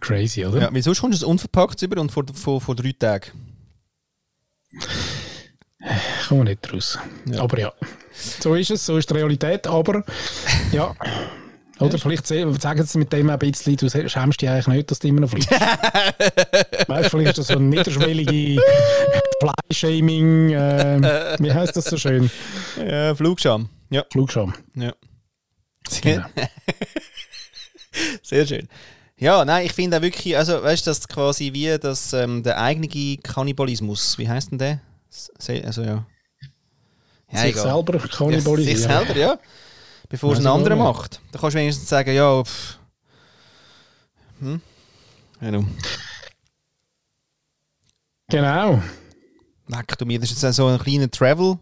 crazy, oder? Ja, weil sonst kommst du es unverpackt über und vor, vor, vor drei Tagen. Kommen wir nicht raus. Aber ja, so ist es, so ist die Realität. Aber ja, oder vielleicht sagen sie mit dem ein bisschen, du schämst dich eigentlich nicht, dass du immer noch fliegst. weißt du, vielleicht ist das so ein niederschwellige Fly-Shaming, äh, wie heißt das so schön? Ja, Flugscham. Ja. Flugscham. ja. Sehr, sehr schön. Ja, nein, ich finde auch wirklich, also weißt du, das quasi wie das, ähm, der eigene Kannibalismus, wie heißt denn der? Also ja. ja Sich selber Ja, kannibalisieren. sich selber, ja. Bevor es Weiss ein ich anderer auch nicht. macht. Da kannst du wenigstens sagen, ja, pff. Hm? Genau. Genau. Leck du mir, das war jetzt so ein kleiner Travel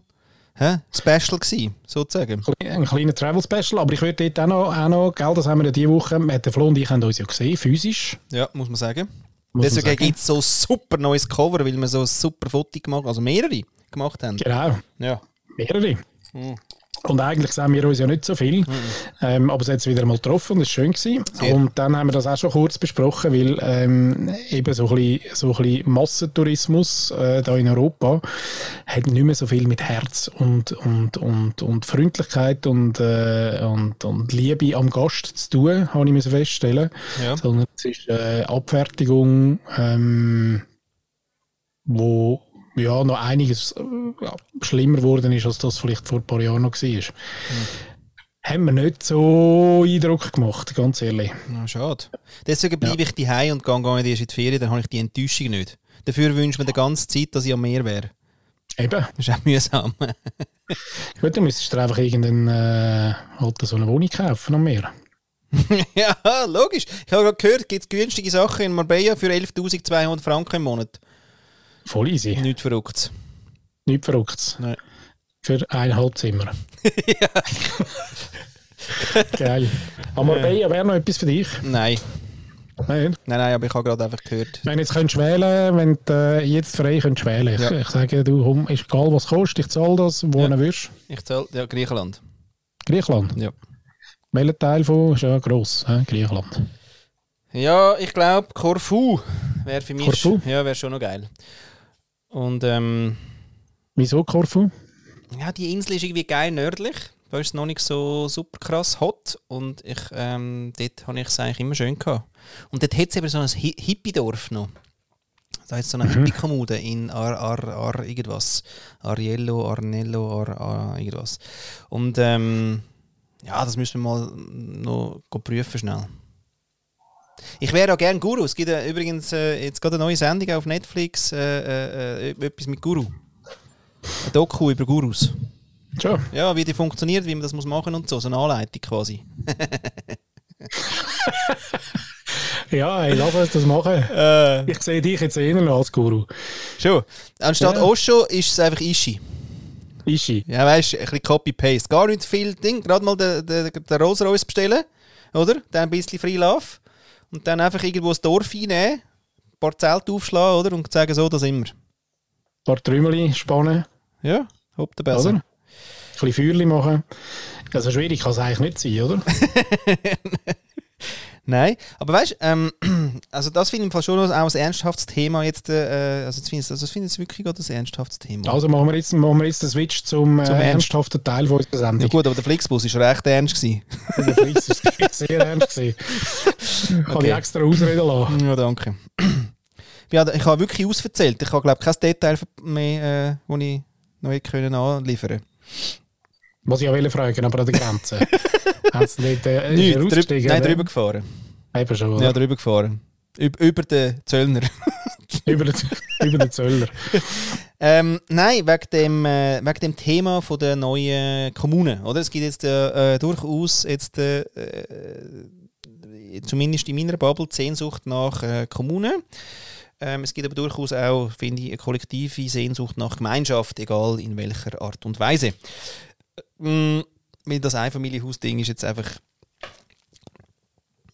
hä? Special gewesen, sozusagen. Ein kleiner Travel-Special, aber ich würde dort auch noch, auch noch, gell, das haben wir ja diese Woche, haben den Flo und ich haben uns ja gesehen, physisch. Ja, muss man sagen. Deswegen gibt es so ein super neues Cover, weil wir so ein super Foto gemacht also mehrere gemacht haben. Genau. Ja. Mehrere. Und eigentlich sehen wir uns ja nicht so viel. Ähm, aber es hat wieder mal getroffen und es war schön. Gewesen. Sehr. Und dann haben wir das auch schon kurz besprochen, weil ähm, eben so ein bisschen, so ein bisschen Massentourismus äh, da in Europa hat nicht mehr so viel mit Herz und, und, und, und Freundlichkeit und, äh, und, und Liebe am Gast zu tun, habe ich müssen feststellen. Ja. Sondern es ist äh, Abfertigung, ähm, wo ja, noch einiges äh, ja, schlimmer geworden ist, als das vielleicht vor ein paar Jahren noch war. Haben wir nicht so Eindruck gemacht, ganz ehrlich. Na, schade. Deswegen bleibe ich daheim und gehe gar nicht erst in die Ferien, dann habe ich die Enttäuschung nicht. Dafür wünsche ich mir die ganze Zeit, dass ich am Meer wäre. Eben. Das ist auch mühsam. Gut, dann müsstest du einfach irgendeine, äh, halt so eine Wohnung kaufen am Meer. ja, logisch. Ich habe gerade gehört, gibt es günstige Sachen in Marbella für 11.200 Franken im Monat. Voll easy. Nichts Verrücktes. Nichts Verrücktes. Nein. Für eineinhalb Zimmer. Geil. Aber Marbella wäre noch etwas für dich. Nein. Nein. Nein, nein, aber ich habe gerade einfach gehört. Wenn du jetzt könntest wählen, wenn du äh, jetzt frei könntest wählen, ich, Ja. ich sage, du, komm, ist egal was kostet, ich zahle das, wo Ja. du willst. Ich zahle, ja, Griechenland. Griechenland. Ja. Welcher Teil von ist ja gross, hä? Griechenland. Ja, ich glaube, Corfu wäre für mich. Korfu? Ja, wäre schon noch geil. Und ähm, Wieso Korfu? ja, die Insel ist irgendwie geil nördlich. Da ist es noch nicht so super krass hot. Und ich, ähm, dort habe ich es eigentlich immer schön gehabt. Und dort hat es eben so ein Hi Hippie-Dorf noch. Da hat es so eine Hippie-Kommune in Ar, Ar, Ar irgendwas. Ariello, Arnello, Ar, Ar irgendwas. Und ähm, ja, das müssen wir mal noch prüfen schnell. Ich wäre auch gerne Guru. Es gibt äh, übrigens äh, jetzt gerade eine neue Sendung auf Netflix, äh, äh, äh, etwas mit Guru. Ein Doku über Gurus. Schon. Ja, wie die funktioniert, wie man das muss machen und so. So eine Anleitung quasi. Ja, hey, lass uns das machen. Äh. Ich sehe dich jetzt eher als Guru. Schon. Anstatt Ja. Osho ist es einfach Ishi. Ishi. Ja, weißt du, ein bisschen Copy-Paste. Gar nicht viel Ding. Gerade mal den, den, den Rolls Royce bestellen. Oder? Dann ein bisschen Free Love. Und dann einfach irgendwo ein Dorf einnehmen. Ein paar Zelte aufschlagen, oder? Und sagen so, das immer. Ein paar Trümmeli spannen, Ja, hopp der oder? besser. Ein bisschen Feuerchen machen. Also schwierig kann es eigentlich nicht sein, oder? Nein, aber weißt du, ähm, also das finde ich im Fall schon auch ein ernsthaftes Thema jetzt. Äh, also, das finde ich, also das ich wirklich gerade ein ernsthaftes Thema. Also machen wir jetzt, machen wir jetzt den Switch zum, äh, Zum Ernst. ernsthaften Teil von unserer ja Sendung. gut, aber der Flixbus ist recht ernst gewesen. Der Fritz ist sehr ernst gewesen. Habe Okay. ich extra ausreden lassen. Ja, danke. Ja, ich habe wirklich ausverzählt. Ich habe, glaube ich, kein Detail mehr, äh, ich noch hätte können anliefern Was ich auch fragen, aber an der Grenze. Haben sie nicht, äh, Nicht, drüb, nein, drüber gefahren. Eben schon, oder? Ja, drüber gefahren. Üb über den Zöllner. über, den, über den Zöller. Ähm, nein, wegen dem, äh, wegen dem Thema von der neuen Kommune. Oder? Es gibt jetzt äh, äh, durchaus jetzt, äh, äh, zumindest in meiner Bubble die Sehnsucht nach äh, Kommune. Ähm, es gibt aber durchaus auch, finde ich, eine kollektive Sehnsucht nach Gemeinschaft, egal in welcher Art und Weise. Ähm, weil das Einfamilienhaus-Ding ist jetzt einfach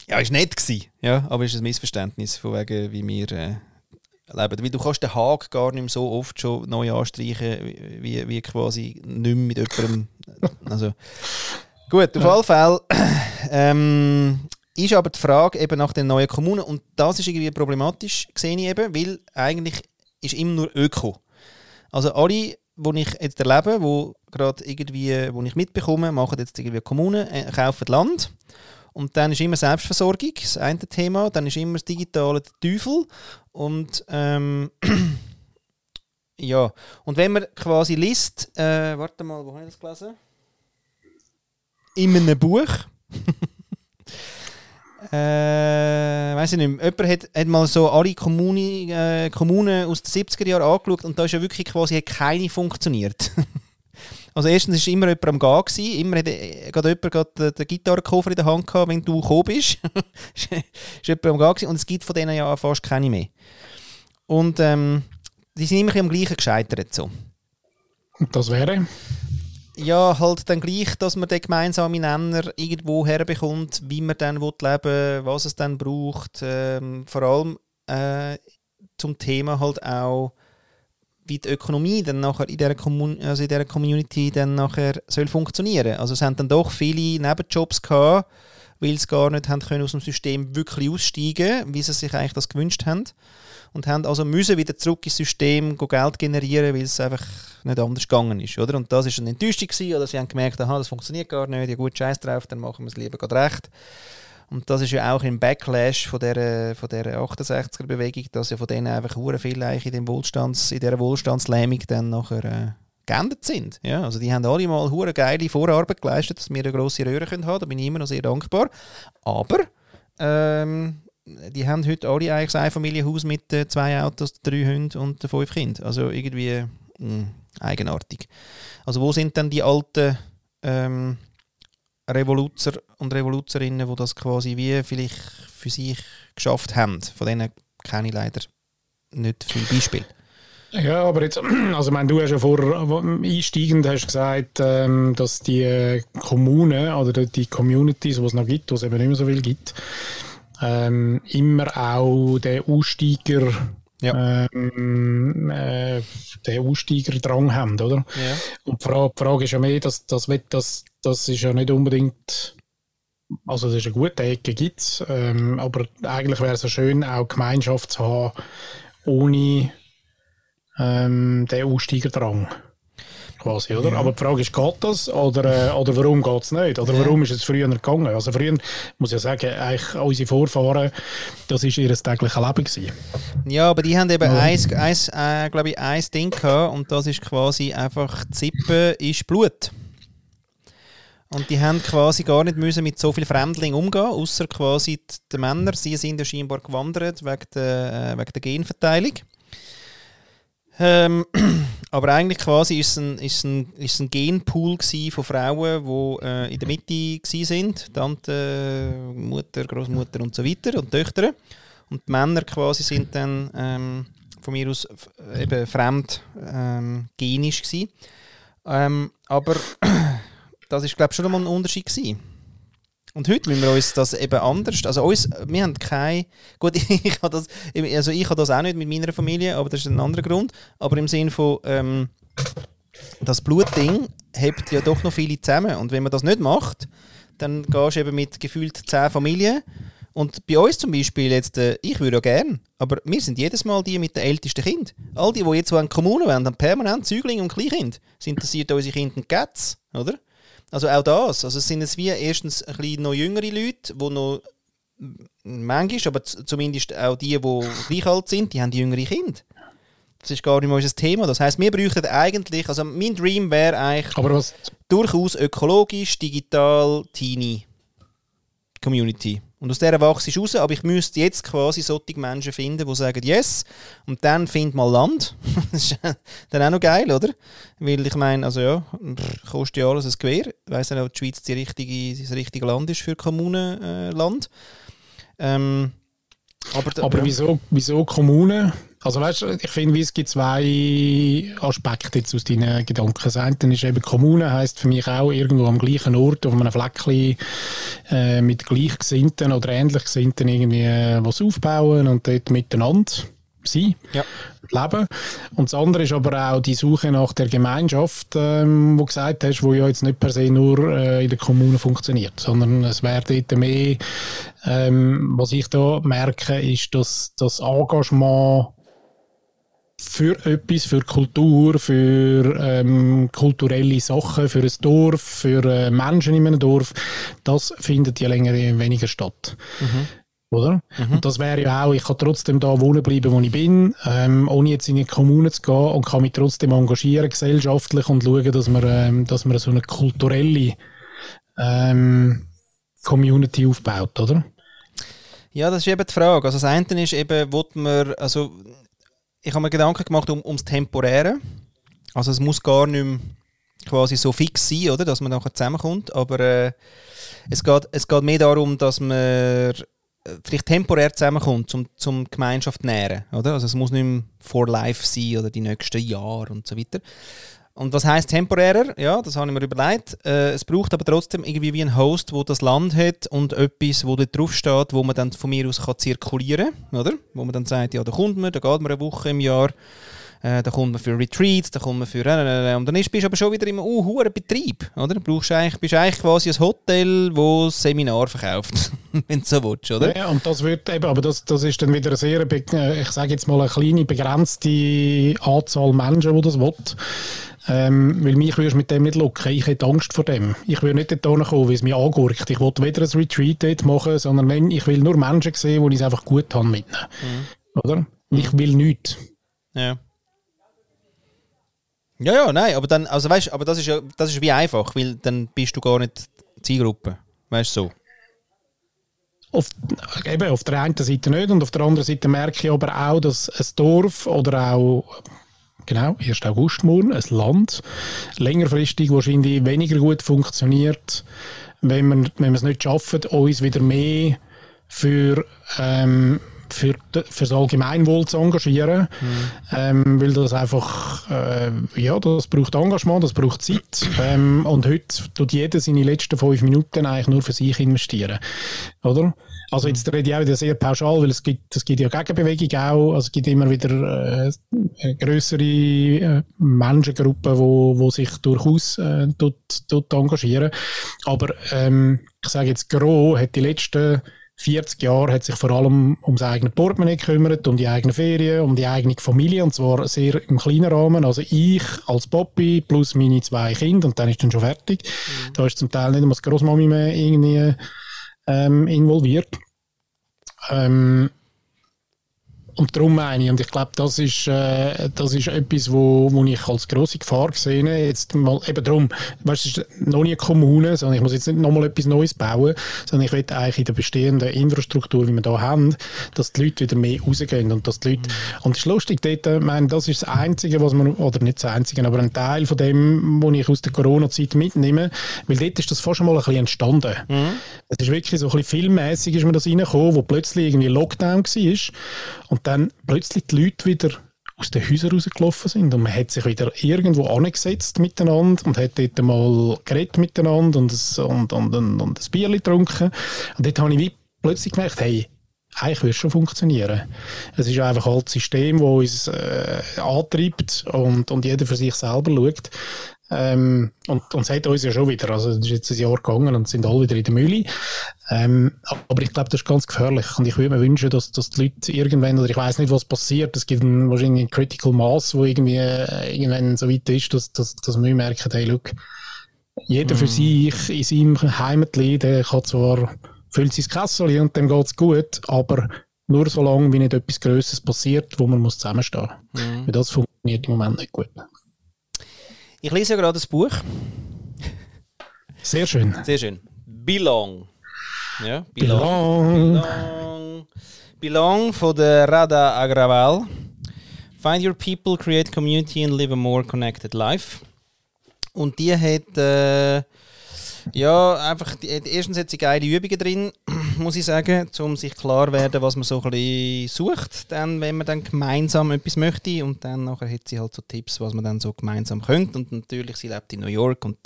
ja, ist nett gewesen, ja, aber ist ein Missverständnis von wegen, wie wir äh, leben. Weil du kannst den Haag gar nicht mehr so oft schon neu anstreichen, wie, wie, quasi nicht mehr mit jemandem. Also, gut, auf alle Fälle ähm, ist aber die Frage eben nach den neuen Kommunen und das ist irgendwie problematisch, sehe ich eben, weil eigentlich ist immer nur Öko. Also alle, wo ich jetzt erlebe, wo gerade irgendwie, wo ich mitbekomme, machen jetzt irgendwie Kommunen, äh, kaufen Land und dann ist immer Selbstversorgung, das eine Thema. Dann ist immer das Digitale der Teufel. Und ähm, ja, und wenn man quasi liest, äh, warte mal, wo habe ich das gelesen? In einem Buch. äh, weiß ich nicht mehr. Jemand hat, hat mal so alle Kommunen, äh, Kommunen aus den 70er Jahren angeschaut und da ist ja wirklich quasi keine funktioniert. Also erstens war immer jemand am Gehen. Gewesen. Immer hat äh, jemand gerade den, Gitarrenkoffer in der Hand gehabt, wenn du gekommen bist. ist jemand am Gehen. Und es gibt von denen ja fast keine mehr. Und ähm, die sind immer am gleichen gescheitert. So. Und das wäre? Ja, halt dann gleich, dass man den gemeinsamen Nenner irgendwo herbekommt, wie man dann will leben was es dann braucht. Ähm, vor allem äh, zum Thema halt auch wie die Ökonomie dann nachher in dieser, Kommun also in dieser Community dann nachher soll funktionieren. Also es haben dann doch viele Nebenjobs gehabt, weil sie gar nicht haben können aus dem System wirklich aussteigen, wie sie sich eigentlich das gewünscht haben. Und haben also müssen wieder zurück ins System Geld generieren, weil es einfach nicht anders gegangen ist. Oder? Und das war eine Enttäuschung, gewesen, oder sie haben gemerkt, aha, das funktioniert gar nicht, ja gut, scheiß drauf, dann machen wir es lieber gerade recht. Und das ist ja auch im Backlash von der, von der 68er-Bewegung, dass ja von denen einfach hure viel in, dem Wohlstands, in dieser Wohlstandslähmung dann nachher äh, geändert sind. Ja, also die haben alle mal hure geile Vorarbeit geleistet, dass wir eine grosse Röhre können haben. Da bin ich immer noch sehr dankbar. Aber ähm, die haben heute alle eigentlich ein Familienhaus mit äh, zwei Autos, drei Hunden und fünf Kindern. Also irgendwie mh, eigenartig. Also wo sind denn die alten ähm, Revoluzer und Revoluzerinnen, die das quasi wie vielleicht für sich geschafft haben. Von denen kenne ich leider nicht viel Beispiel. Ja, aber jetzt, also ich meine, du hast ja vor einsteigend hast gesagt, ähm, dass die Kommunen oder die Communities, die es noch gibt, wo es eben nicht mehr so viel gibt, ähm, immer auch den Aussteiger Ja. ähm, äh, den Aussteigerdrang haben, oder? Ja. Und die Frage, die Frage ist ja mehr, dass das, das, das ist ja nicht unbedingt, also das ist eine gute Ecke gibt's, ähm, aber eigentlich wäre es ja schön, auch Gemeinschaft zu haben, ohne ähm, den Aussteigerdrang. Quasi, oder? Aber die Frage ist, geht das oder, äh, oder warum geht es nicht? Oder warum ist es früher gegangen? Also früher, muss ich ja sagen, eigentlich unsere Vorfahren, das war ihr tägliches Leben. Gewesen. Ja, aber die haben eben eins, eins, äh, glaube ich, ein Ding gehabt und das ist quasi einfach Zippen ist Blut. Und die haben quasi gar nicht müssen mit so viel Fremdling umgehen, außer quasi die, die Männer. Sie sind ja scheinbar gewandert wegen der, äh, wegen der Genverteilung. Ähm, aber eigentlich quasi ist es ein, ist ein, ist ein Genpool von Frauen, die äh, in der Mitte sind, Tante, Mutter, Großmutter und so weiter und Töchter. Und die Männer quasi sind dann ähm, von mir aus eben fremd ähm, genisch gsi. Ähm, aber das ist glaube ich schon mal ein Unterschied gsi. Und heute müssen wir uns das eben anders, also uns, wir haben keine, gut, ich habe das, also ich habe das auch nicht mit meiner Familie, aber das ist ein anderer Grund, aber im Sinne von, ähm, das Blutding hebt ja doch noch viele zusammen und wenn man das nicht macht, dann gehst du eben mit gefühlt zehn Familien und bei uns zum Beispiel jetzt, äh, ich würde ja gern, aber wir sind jedes Mal die mit den ältesten Kind. All die, die jetzt so eine Kommune haben permanent Zügling und Kleinkind. Das interessiert unsere Kinder Gätz, oder? Also auch das. Also es sind es wie erstens ein bisschen noch jüngere Leute, die noch manchmal, aber zumindest auch die, die gleich alt sind, die haben jüngere Kinder. Das ist gar nicht mal unser Thema. Das heisst, wir bräuchten eigentlich, also mein Dream wäre eigentlich, Aber was, durchaus ökologisch, digital, teeny Community. Und aus dieser wachse ich raus, aber ich müsste jetzt quasi solche Menschen finden, die sagen Yes und dann find mal Land. das ist dann auch noch geil, oder? Weil ich meine, also ja, kostet ja alles ein Gewehr. Ich weiss nicht, ob die Schweiz die richtige, das richtige Land ist für Kommunenland. Ähm, aber aber wieso, wieso Kommunen? Also weißt du, ich finde, es gibt zwei Aspekte jetzt aus deinen Gedanken. Das eine ist eben, Kommune heisst für mich auch irgendwo am gleichen Ort, auf einem Fleckchen äh, mit Gleichgesinnten oder Ähnlichgesinnten irgendwie äh, was aufbauen und dort miteinander sein, Ja. leben. Und das andere ist aber auch die Suche nach der Gemeinschaft, ähm, wo du gesagt hast, wo ja jetzt nicht per se nur äh, in der Kommune funktioniert, sondern es wäre dort mehr, ähm, was ich da merke, ist, dass das Engagement für etwas, für Kultur, für ähm, kulturelle Sachen, für ein Dorf, für äh, Menschen in einem Dorf, das findet ja länger weniger statt. Oder? Und das wäre ja auch, ich kann trotzdem da wohnen bleiben, wo ich bin, ähm, ohne jetzt in eine Kommune zu gehen und kann mich trotzdem engagieren gesellschaftlich und schauen, dass man, ähm, dass man so eine kulturelle ähm, Community aufbaut, oder? Ja, das ist eben die Frage. Also das eine ist eben, will man, also ich habe mir Gedanken gemacht um, ums Temporäre. Also es muss gar nicht mehr quasi so fix sein, oder, dass man nachher zusammenkommt, aber äh, es, geht, es geht mehr darum, dass man äh, vielleicht temporär zusammenkommt, zum, zum Gemeinschaft nähren, oder? Also es muss nicht mehr for life sein oder die nächsten Jahre und so weiter. Und was heißt temporärer? Ja, das habe ich mir überlegt. Äh, es braucht aber trotzdem irgendwie wie ein Host, wo das Land hat und etwas, wo dort drauf steht, wo man dann von mir aus kann zirkulieren kann, oder? Wo man dann sagt, ja, da kommt man, da geht man eine Woche im Jahr, äh, da kommt man für Retreats, da kommt man für äh, und dann ist, bist du aber schon wieder im uh, hohen Betrieb, oder? Du brauchst eigentlich, bist eigentlich quasi ein Hotel, das Seminar verkauft, wenn du so willst, oder? Ja, und das wird eben, aber das, das ist dann wieder eine sehr, äh, ich sage jetzt mal, eine kleine, begrenzte Anzahl Menschen, die das will. Ähm, weil mich würdest mit dem nicht locken. Ich hätte Angst vor dem. Ich würde nicht dort kommen, weil es mich angurkt. Ich will weder ein Retreat dort machen, sondern wenn, ich will nur Menschen sehen, ich es einfach gut habe mit ihnen. Oder? Ich will nichts. Ja. Ja, ja, nein, aber dann, also weißt, aber das ist ja, das ist wie einfach, weil dann bist du gar nicht Zielgruppe, weißt du so. Auf, eben, auf der einen Seite nicht und auf der anderen Seite merke ich aber auch, dass ein Dorf oder auch genau, 1. August morgen, ein Land, längerfristig wahrscheinlich weniger gut funktioniert, wenn man, wenn wir es nicht schaffen, uns wieder mehr für, ähm, für, das Allgemeinwohl zu engagieren, ähm, weil das einfach, äh, ja, das braucht Engagement, das braucht Zeit ähm, und heute tut jeder seine letzten fünf Minuten eigentlich nur für sich investieren, oder? Also jetzt rede ich auch wieder sehr pauschal, weil es gibt, es gibt ja Gegenbewegung auch, also es gibt immer wieder äh, größere äh, Menschengruppen, wo, wo sich durchaus äh, dort, dort engagieren. Aber ähm, ich sage jetzt, Gros hat die letzten 40 Jahre hat sich vor allem ums eigene Portemonnaie gekümmert, um die eigene Ferien, um die eigene Familie und zwar sehr im kleinen Rahmen. Also ich als Papi plus meine zwei Kinder und dann ist dann schon fertig. Da ist zum Teil nicht einmal das Großmami mehr irgendwie ähm, involviert. Ähm, und darum meine ich, und ich glaube, das ist, äh, das ist etwas, wo, wo ich als grosse Gefahr gesehen habe. Jetzt mal eben darum, weißt, du, es ist noch nie eine Kommune, sondern ich muss jetzt nicht nochmal etwas Neues bauen, sondern ich will eigentlich in der bestehenden Infrastruktur, wie wir da haben, dass die Leute wieder mehr rausgehen und dass die Leute, und es ist lustig, dort, äh, ich meine, das ist das Einzige, was man, oder nicht das Einzige, aber ein Teil von dem, was ich aus der Corona-Zeit mitnehme, weil dort ist das fast schon mal ein bisschen entstanden. Es ist wirklich so ein bisschen filmmäßig ist mir das reingekommen, wo plötzlich irgendwie Lockdown war und dann plötzlich die Leute wieder aus den Häusern rausgelaufen sind und man hat sich wieder irgendwo angesetzt miteinander und hat dort mal geredet miteinander und, ein- und, und, und, und ein Bier getrunken und dort habe ich wie plötzlich gemerkt, hey, eigentlich würde es schon funktionieren. Es ist einfach halt das System, das uns äh, antreibt und, und jeder für sich selber schaut. Ähm, und, und es hat uns ja schon wieder, also es ist jetzt ein Jahr gegangen und sind alle wieder in der Mühle. Ähm, aber ich glaube, das ist ganz gefährlich und ich würde mir wünschen, dass, dass die Leute irgendwann, oder ich weiß nicht, was passiert, es gibt ein, wahrscheinlich ein Critical Mass, wo irgendwie äh, irgendwann so weit ist, dass, dass, dass wir merken, hey, look, jeder für sich in seinem Heimatli, der kann zwar füllt sein Kessel und dem geht's gut, aber nur so lange, wie nicht etwas Größeres passiert, wo man muss zusammenstehen muss. Weil das funktioniert im Moment nicht gut. Ich lese ja gerade ein Buch. Sehr schön. Sehr schön. Belong. Ja, Belong. Belong. Belong von der Rada Agraval. Find your people, create community and live a more connected life. Und die hat äh, ja einfach erstens hat sie geile Übungen drin, muss ich sagen, um sich klar werden, was man so ein bisschen sucht, dann, wenn man dann gemeinsam etwas möchte. Und dann nachher hat sie halt so Tipps, was man dann so gemeinsam könnte. Und natürlich, sie lebt in New York und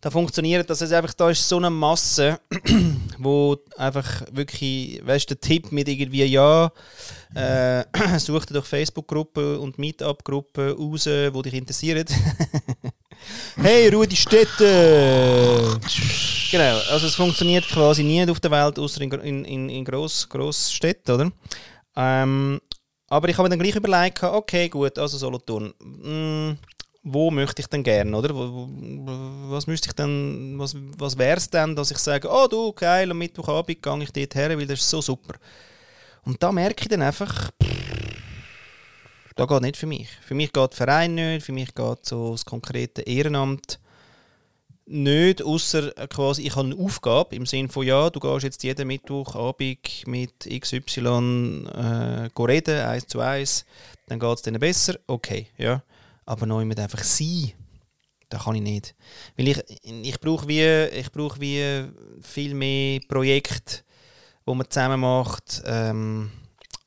da funktioniert das. Also einfach, da ist so eine Masse, wo einfach wirklich, weißt du, der Tipp mit irgendwie, ja, äh, such dir doch Facebook-Gruppen und Meetup-Gruppen raus, die dich interessieren. hey, Rudi Städte! genau, also es funktioniert quasi nie auf der Welt, außer in, in, in, in Gross, Grossstädten, oder? Ähm, aber ich habe mir dann gleich überlegt, okay, gut, also Solothurn. Mm, wo möchte ich denn gerne, oder? Was müsste ich denn, was, was wäre es denn, dass ich sage, oh du, geil, am Mittwochabend gehe ich dort her, weil das ist so super. Und da merke ich dann einfach, da geht nicht für mich. Für mich geht der Verein nicht, für mich geht so das konkrete Ehrenamt nicht, außer quasi, ich habe eine Aufgabe im Sinne von, ja, du gehst jetzt jeden Mittwochabend mit XY äh, reden, eins zu eins, dann geht es denen besser, okay, ja aber noch immer einfach sein. Das kann ich nicht. Weil ich, ich brauche wie, brauch wie viel mehr Projekte, wo man zusammen macht. Ähm,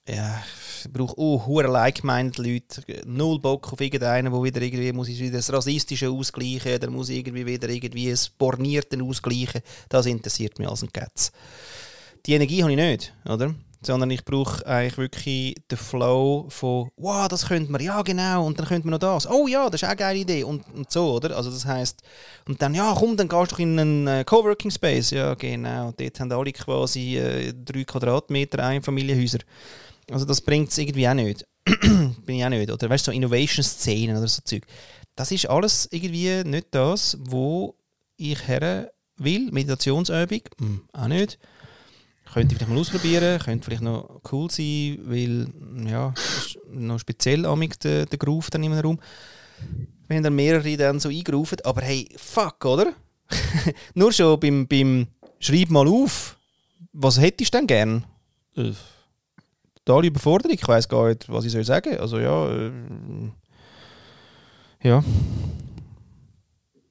ja, ich brauche oh, hure like-minded Leute, null Bock auf irgendeinen, wo wieder irgendwie muss ich wieder das Rassistische ausgleichen, dann muss irgendwie wieder irgendwie das Bornierte ausgleichen. Das interessiert mich als ein Katz. Die Energie habe ich nicht, oder? sondern ich brauche eigentlich wirklich den Flow von «Wow, das könnte man, ja genau, und dann könnte man noch das, oh ja, das ist auch eine geile Idee» und, und so, oder? Also das heißt und dann «Ja, komm, dann gehst du doch in einen äh, Coworking Space», ja genau, dort haben alle quasi äh, drei Quadratmeter Einfamilienhäuser. Also das bringt es irgendwie auch nicht. Bin ich auch nicht. Oder weißt du, so Innovation-Szenen oder so Zeug. Das ist alles irgendwie nicht das, wo ich her will. Meditationsübung, hm, auch nicht. Könnte ich vielleicht mal ausprobieren, könnte vielleicht noch cool sein, weil, ja, ist noch speziell amig der, der Groove dann in einem Raum. Haben dann mehrere dann so eingerufen, aber hey, fuck, oder? Nur schon beim, beim Schreib mal auf, was hättest du denn gern? Äh, totale Überforderung, ich weiß gar nicht, was ich soll sagen. Also ja, äh, ja.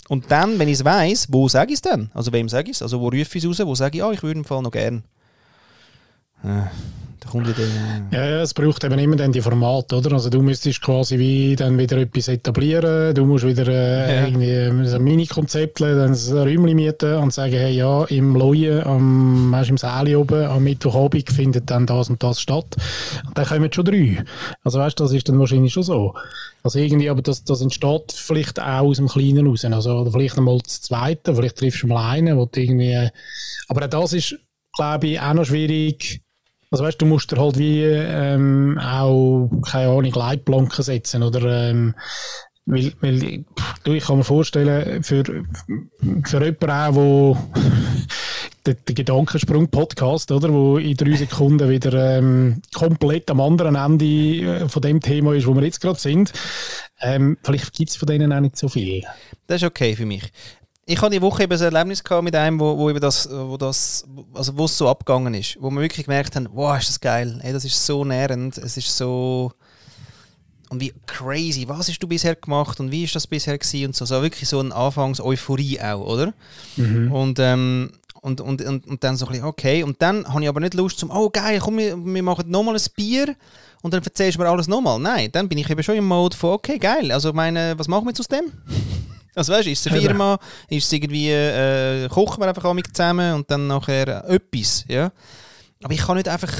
Und dann, wenn ich es weiss, wo sage ich es dann? Also wem sage ich es? Also wo rufe ich es raus? Wo sage ich, ah, ich würde im Fall noch gern. Ja, da kommt ja der, ja, ja, es braucht eben immer dann die Formate, oder? Also du müsstest quasi wie dann wieder etwas etablieren, du musst wieder äh, ja. irgendwie ein Mini-Konzept, dann ein Räumchen mieten und sagen, hey, ja, im Leuen, am, im Säle oben, am Mittwochabend findet dann das und das statt. Und dann kommen schon drei. Also weißt du, das ist dann wahrscheinlich schon so. Also irgendwie, aber das, das entsteht vielleicht auch aus dem Kleinen raus. Also, oder vielleicht einmal das Zweite, vielleicht triffst du mal einen, wo du irgendwie, aber auch das ist, glaube ich, auch noch schwierig, also weißt du, musst dir halt wie ähm, auch, keine Ahnung, Leitplanken setzen oder ähm, weil, weil du, ich kann mir vorstellen, für, für jemanden auch, wo der, der Gedankensprung-Podcast, oder, wo in drei Sekunden wieder ähm, komplett am anderen Ende äh, von dem Thema ist, wo wir jetzt gerade sind, ähm, vielleicht gibt es von denen auch nicht so viel. Das ist okay für mich ich hatte die Woche eben ein Erlebnis gehabt mit einem, wo, wo eben das, wo das, also wo es so abgegangen ist, wo wir wirklich gemerkt haben, wow, ist das geil, hey, das ist so nährend, es ist so und wie crazy, was hast du bisher gemacht und wie ist das bisher gewesen und so, so wirklich so eine Anfangs-Euphorie auch, oder? Mhm. Und, ähm, und, und, und, und dann so ein bisschen, okay, und dann habe ich aber nicht Lust zum, oh geil, komm, wir, wir machen nochmal ein Bier und dann erzählst du mir alles nochmal. Nein, dann bin ich eben schon im Mode von, okay, geil, also meine, was machen wir jetzt aus dem? Also weißt du, ist es eine Firma, ist es irgendwie, äh, kochen wir einfach mit zusammen und dann nachher etwas, ja. Aber ich kann nicht einfach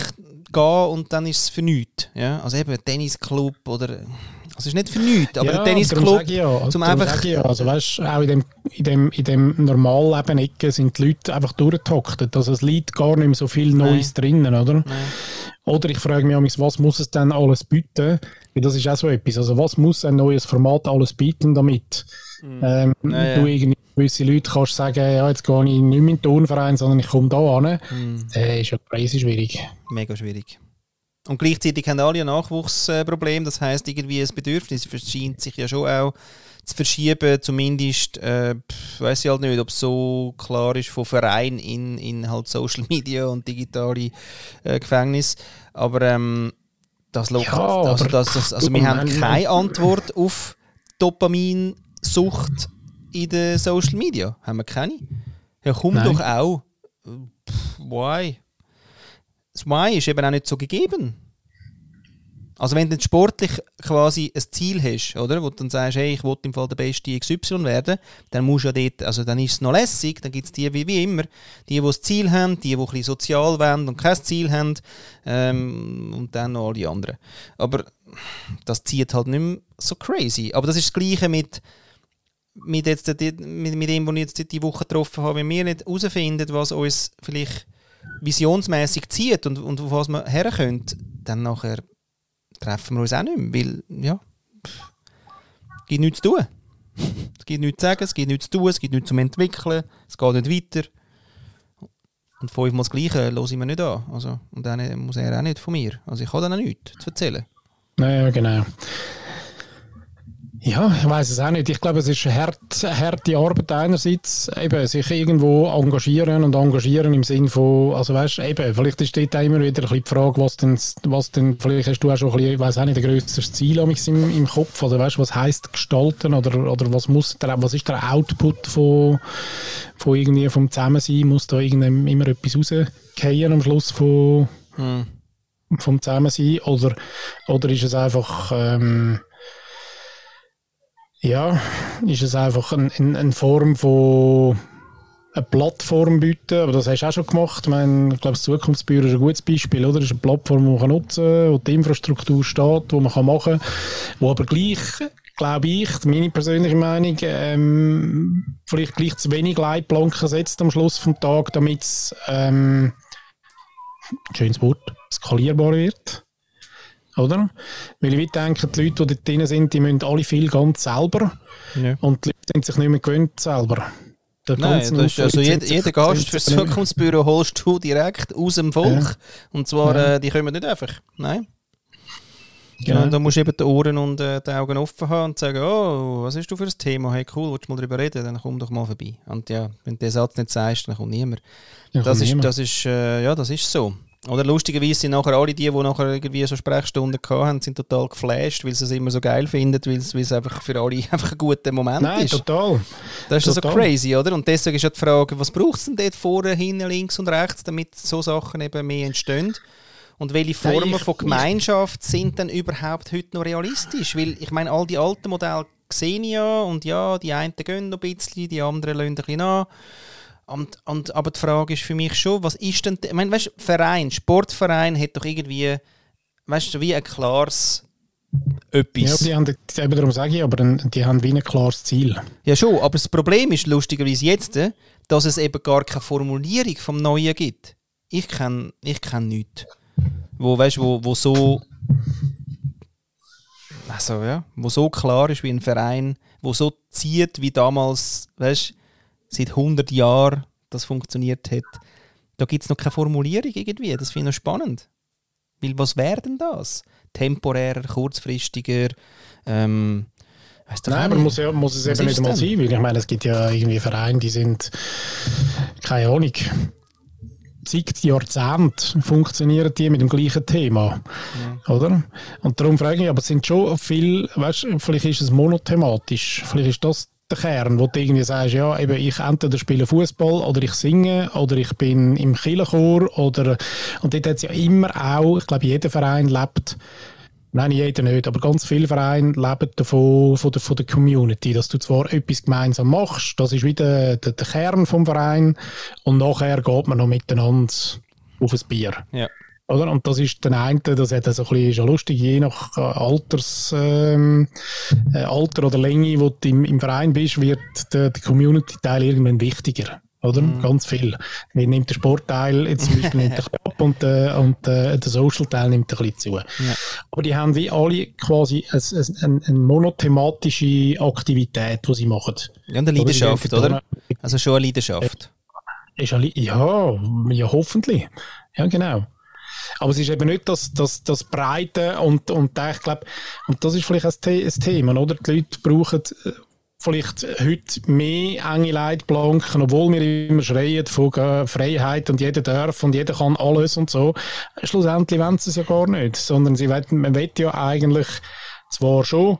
gehen und dann ist es für nichts, ja. Also eben Tennisclub oder, also es ist nicht für nichts, aber ja, Tennisclub ja, zum einfach... Ja. Also weißt auch in dem, in dem, in dem normalen Ecke sind die Leute einfach durchgetaktet, also es liegt gar nicht mehr so viel Neues Nein. drinnen, oder? Nein. Oder ich frage mich, was muss es denn alles bieten? Weil das ist auch so etwas, also was muss ein neues Format alles bieten, damit Mhm. Ähm, ja, ja. Du irgendwie gewisse Leute kannst sagen, ja, jetzt gehe ich nicht mehr in den Turnverein, sondern ich komme da an. Mhm. Äh, ist ja crazy schwierig. Mega schwierig. Und gleichzeitig haben alle ein Nachwuchsproblem, das heißt irgendwie das Bedürfnis scheint sich ja schon auch zu verschieben, zumindest, äh, weiß ich halt nicht, ob es so klar ist von Verein in, in halt Social Media und digitale äh, Gefängnis, aber ähm, das Ja, also, das, das, also wir haben keine Antwort auf Dopaminsucht in den Social Media, haben wir keine. Ja, komm Nein. doch auch. Pff, Why? Das Why ist eben auch nicht so gegeben. Also wenn du sportlich quasi ein Ziel hast, oder, wo du dann sagst, hey, ich will im Fall der beste XY werden, dann musst du ja dort, also dann ist es noch lässig, dann gibt es die wie, wie immer, die, die das Ziel haben, die, die ein bisschen sozial wollen und kein Ziel haben, ähm, und dann noch alle anderen. Aber das zieht halt nicht mehr so crazy. Aber das ist das Gleiche mit, mit, jetzt, die- mit, mit dem, was ich jetzt die Woche getroffen habe, wenn wir nicht herausfinden, was uns vielleicht visionsmäßig zieht und, und auf was wir herkommen, dann nachher treffen wir uns auch nicht mehr, weil, ja, es gibt nichts zu tun. Es gibt nichts zu sagen, es gibt nichts zu tun, es gibt nichts zum Entwickeln, es geht nicht weiter. Und fünfmal das Gleiche höre ich mir nicht an. Also, und dann muss er auch nicht von mir. Also ich habe dann auch nichts zu erzählen. Ja, genau. Ja, ich weiß es auch nicht. Ich glaube, es ist eine harte, Arbeit einerseits, eben sich irgendwo engagieren und engagieren im Sinn von, also weißt, eben, vielleicht ist dort auch immer wieder ein bisschen die Frage, was denn, was denn, vielleicht hast du auch schon ein bisschen, ich weiß auch nicht, ein grösseres Ziel am im, im Kopf, oder weißt, was heisst gestalten, oder, oder was muss der, was ist der Output von, von irgendwie vom Zusammensein, muss da irgendeinem immer etwas rausgehen am Schluss von, Hm. vom Zusammensein oder, oder ist es einfach ähm, ja, ist es einfach ein, ein, eine Form von eine Plattform bieten, aber das hast du auch schon gemacht. Ich, meine, ich glaube, das Zukunftsbüro ist ein gutes Beispiel, oder? Das ist eine Plattform, die man nutzen kann, wo die Infrastruktur steht, wo man machen kann, wo aber gleich, glaube ich, meine persönliche Meinung, ähm, vielleicht gleich zu wenig Leitplanken setzt am Schluss vom Tag, damit es, ähm, schönes Wort, skalierbar wird. Oder? Weil ich denke, die Leute, die dort drin sind, die müssen alle viel ganz selber. Ja. Und die Leute sind sich nicht mehr gewöhnt selber. Nein, das ist, also jeder, jeder Gast fürs Zukunftsbüro holst du direkt aus dem Volk. Ja. Und zwar, Ja. äh, die kommen nicht einfach. Nein. Genau. Ja, da musst du eben die Ohren und äh, die Augen offen haben und sagen, oh, was hast du für ein Thema? Hey, cool, willst du mal darüber reden? Dann komm doch mal vorbei. Und ja, wenn du den Satz nicht sagst, dann kommt niemand. Ja, Das kommt ist, niemand. das ist, äh, ja, das ist so. Oder lustigerweise sind nachher alle die, die nachher irgendwie so Sprechstunden haben, sind total geflasht, weil sie es immer so geil finden, weil es, einfach für alle einfach ein guter Moment Nein, ist. total. Das ist so Total. crazy, oder? Und deswegen ist ja die Frage, was braucht es denn dort vorne, hinten, links und rechts, damit so Sachen eben mehr entstehen? Und welche Formen von Gemeinschaft sind denn überhaupt heute noch realistisch? Weil ich meine, all die alten Modelle sehe ich ja und ja, die einen gehen noch ein bisschen, die anderen lassen ein bisschen nach. Und, und, aber die Frage ist für mich schon, was ist denn, ich meine, weißt du, Verein, Sportverein hat doch irgendwie, weißt du, wie ein klares Ja, etwas. die haben, eben darum sage ich, aber die haben wie ein klares Ziel. Ja, schon, aber das Problem ist lustigerweise jetzt, dass es eben gar keine Formulierung vom Neuen gibt. Ich kenne ich kenn nichts. Wo, weißt, wo, wo so. Also, ja, wo so klar ist wie ein Verein, wo so zieht wie damals, weißt seit 100 Jahren das funktioniert hat. Da gibt es noch keine Formulierung irgendwie. Das finde ich noch spannend. Weil was wäre denn das? Temporärer, kurzfristiger, ähm, Nein, nicht. muss, ja, muss es eben nicht mal sein, weil ich meine, es gibt ja irgendwie Vereine, die sind, keine Ahnung, zig Jahrzehnte funktionieren die mit dem gleichen Thema, oder? Und darum frage ich mich, aber es sind schon viel, weißt du, vielleicht ist es monothematisch, vielleicht ist das der Kern, wo du irgendwie sagst, ja, eben ich entweder spiele Fußball oder ich singe oder ich bin im Kirchenchor oder, und dort hat es ja immer auch, ich glaube, jeder Verein lebt Nein, jeder nicht, aber ganz viele Vereine leben davon, von der, von der Community, dass du zwar etwas gemeinsam machst, das ist wieder der, der Kern vom Verein und nachher geht man noch miteinander auf ein Bier. Ja. Oder? Und das ist der eine, das hat so ein bisschen, ist ja lustig, je nach äh, Alters, ähm, äh, Alter oder Länge, wo du im, im Verein bist, wird der, der Community-Teil irgendwann wichtiger. Oder? Ganz viel. Wie nimmt der Sportteil jetzt zum Beispiel nimmt ab und, äh, und äh, der Social-Teil nimmt ein bisschen zu. Aber die haben wie alle quasi ein, ein, ein, eine monothematische Aktivität, die sie machen. Ja, und eine Oder Leidenschaft, denken, oder? Also schon eine Leidenschaft. Ist alle, ja, ja, hoffentlich. Ja, genau. Aber es ist eben nicht das, das, das Breite und, und ich glaube, und das ist vielleicht ein, ein Thema, oder? Die Leute brauchen äh, vielleicht heute mehr enge Leitplanken, obwohl wir immer schreien von äh, Freiheit und jeder darf und jeder kann alles und so. Schlussendlich wollen sie es ja gar nicht, sondern sie wollen, man will ja eigentlich zwar schon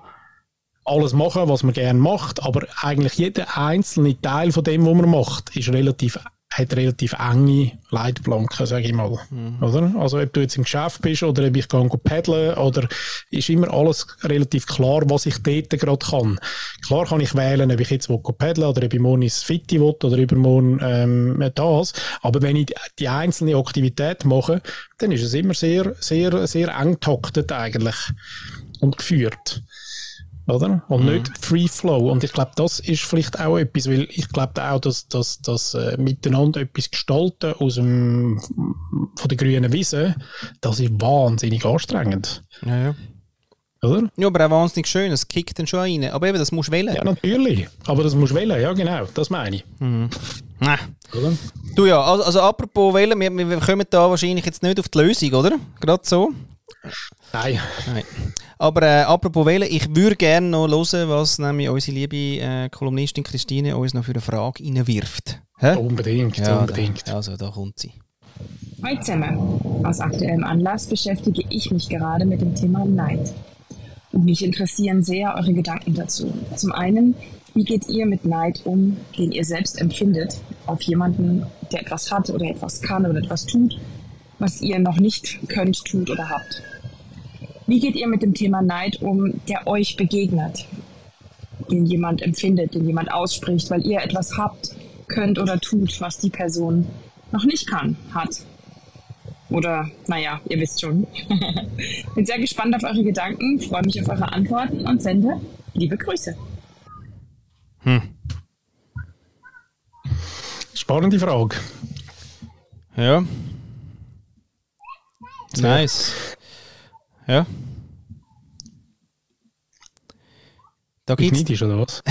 alles machen, was man gerne macht, aber eigentlich jeder einzelne Teil von dem, was man macht, ist relativ hat relativ enge Leitplanken, sage ich mal. Mhm. Oder? Also ob du jetzt im Geschäft bist oder ob ich gehe paddeln oder ist immer alles relativ klar, was ich dort gerade kann. Klar kann ich wählen, ob ich jetzt paddeln oder ob ich morgen ins Fitti will oder übermorgen ähm, das. Aber wenn ich die einzelne Aktivität mache, dann ist es immer sehr, sehr, sehr eng taktet eigentlich und geführt oder? Und mhm. nicht Free Flow. Und ich glaube, das ist vielleicht auch etwas, weil ich glaube auch, dass das dass, äh, miteinander etwas gestalten aus dem, von der grünen Wiese, das ist wahnsinnig anstrengend. Ja, ja. Oder? Ja, aber auch wahnsinnig schön, es kickt dann schon rein. Aber eben, das musst du wählen. Ja, natürlich. Aber das musst du wählen, ja genau, das meine ich. Mhm. Nein. Oder? Du ja, also, also apropos wählen, wir, wir kommen da wahrscheinlich jetzt nicht auf die Lösung, oder? Gerade so. Nein. Nein. Aber äh, apropos wählen, ich würde gerne noch hören, was nämlich unsere liebe äh, Kolumnistin Christine uns noch für eine Frage reinwirft. Hä? Unbedingt, ja, unbedingt. Da, also, da kommt sie. Hi zusammen. Aus aktuellem Anlass beschäftige ich mich gerade mit dem Thema Neid. Und mich interessieren sehr eure Gedanken dazu. Zum einen, wie geht ihr mit Neid um, den ihr selbst empfindet, auf jemanden, der etwas hat oder etwas kann oder etwas tut, was ihr noch nicht könnt, tut oder habt? Wie geht ihr mit dem Thema Neid um, der euch begegnet, den jemand empfindet, den jemand ausspricht, weil ihr etwas habt, könnt oder tut, was die Person noch nicht kann, hat? Oder, naja, ihr wisst schon. Bin sehr gespannt auf eure Gedanken, freue mich auf eure Antworten und sende liebe Grüße. Hm. Spannende Frage. Ja. Nice. Ja. Da Bist gibt's... neidisch, oder was?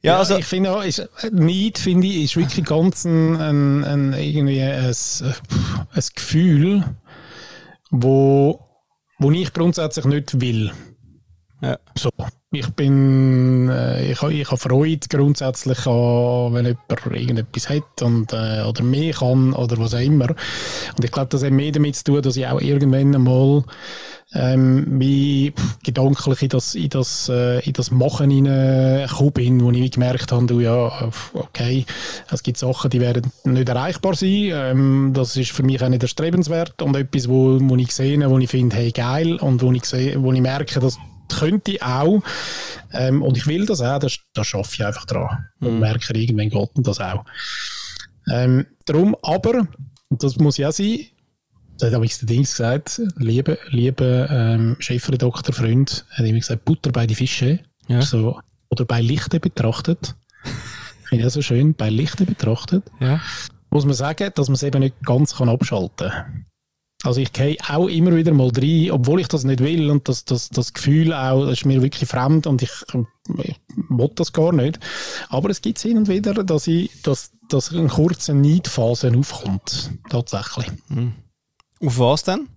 ja, also... Ich finde auch, ist, Neid, finde ich, ist wirklich ganz ein, ein, ein irgendwie ein, ein Gefühl, wo, wo ich grundsätzlich nicht will. Ja. So. Ich bin, äh, ich, ich habe Freude grundsätzlich an, wenn jemand irgendetwas hat und, äh, oder mehr kann oder was auch immer. Und ich glaube, das hat mehr damit zu tun, dass ich auch irgendwann einmal ähm, wie gedanklich in das, in das, äh, in das Machen hineingekommen bin, wo ich gemerkt habe, du, ja, okay, es gibt Sachen, die werden nicht erreichbar sein. Ähm, das ist für mich auch nicht erstrebenswert und etwas, wo, wo ich sehe, wo ich finde, hey, geil und wo ich, sehe, wo ich merke, dass könnte ich auch. Ähm, und ich will das auch, da, da schaffe ich einfach dran. Mhm. Und merke irgendwann geht das auch. Ähm, darum aber, und das muss ja sein, da habe ich den Dings gesagt, liebe, liebe ähm, Chefredakteur, Freund, hat immer gesagt, Butter bei die Fische. Ja. So, oder bei Lichte betrachtet. Finde ich ja so schön, bei Lichte betrachtet. Ja. Muss man sagen, dass man es eben nicht ganz kann abschalten kann. Also ich gehe auch immer wieder mal rein, obwohl ich das nicht will und das, das, das Gefühl auch, das ist mir wirklich fremd und ich, ich will das gar nicht. Aber es gibt hin und wieder, dass ich, dass, dass eine kurze Neidphase aufkommt. Tatsächlich. Mhm. Auf was denn?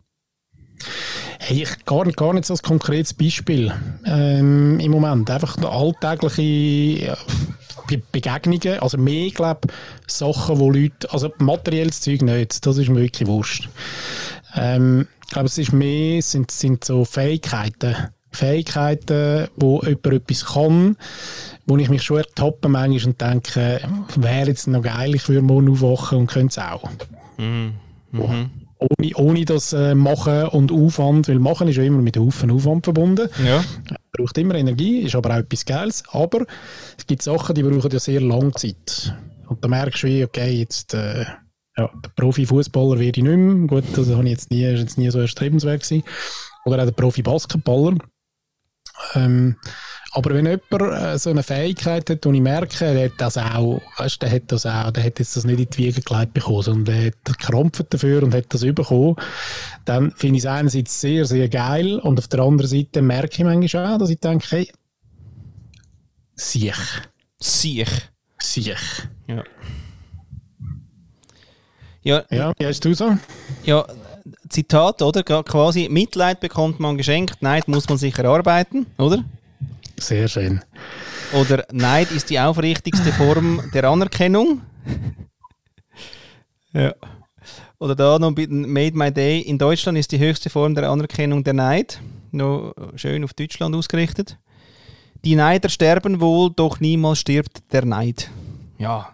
Hey, ich gar, gar nicht so ein konkretes Beispiel ähm, im Moment. Einfach alltägliche Begegnungen, also mehr, glaube Sachen, wo Leute, also materielles Zeug nicht, das ist mir wirklich wurscht. Ähm, ich glaube, es ist mehr, sind, sind so Fähigkeiten. Fähigkeiten, wo jemand etwas kann, wo ich mich schon ertappe manchmal und denke, wäre jetzt noch geil, ich würde morgen aufwachen und könnte es auch. Mhm. Mhm. Ohne, ohne das äh, Machen und Aufwand, weil Machen ist ja immer mit Haufen Aufwand verbunden. Ja. Braucht immer Energie, ist aber auch etwas Geiles. Aber es gibt Sachen, die brauchen ja sehr lange Zeit. Und da merkst du wie, okay, jetzt äh, ja, der Profifußballer werde ich nicht mehr. Gut, das habe ich jetzt nie, ist jetzt nie so erstrebenswert gewesen. Oder auch der Profi-Basketballer. Ähm, aber wenn jemand äh, so eine Fähigkeit hat, und ich merke, der hat das auch, weißt, der hat das auch, der hat jetzt das nicht in die Wiege gelegt bekommen, sondern der hat gekrampft dafür und hat das bekommen, dann finde ich es einerseits sehr, sehr geil und auf der anderen Seite merke ich manchmal auch, dass ich denke, hey, sich. Sich. Sich. Ja. Ja, Ja, wie hast du so? ja, Zitat, oder? Quasi, Mitleid bekommt man geschenkt, Neid muss man sich erarbeiten, oder? Sehr schön. Oder Neid ist die aufrichtigste Form der Anerkennung. ja. Oder da noch Made My Day. In Deutschland ist die höchste Form der Anerkennung der Neid. Noch schön auf Deutschland ausgerichtet. Die Neider sterben wohl, doch niemals stirbt der Neid. Ja.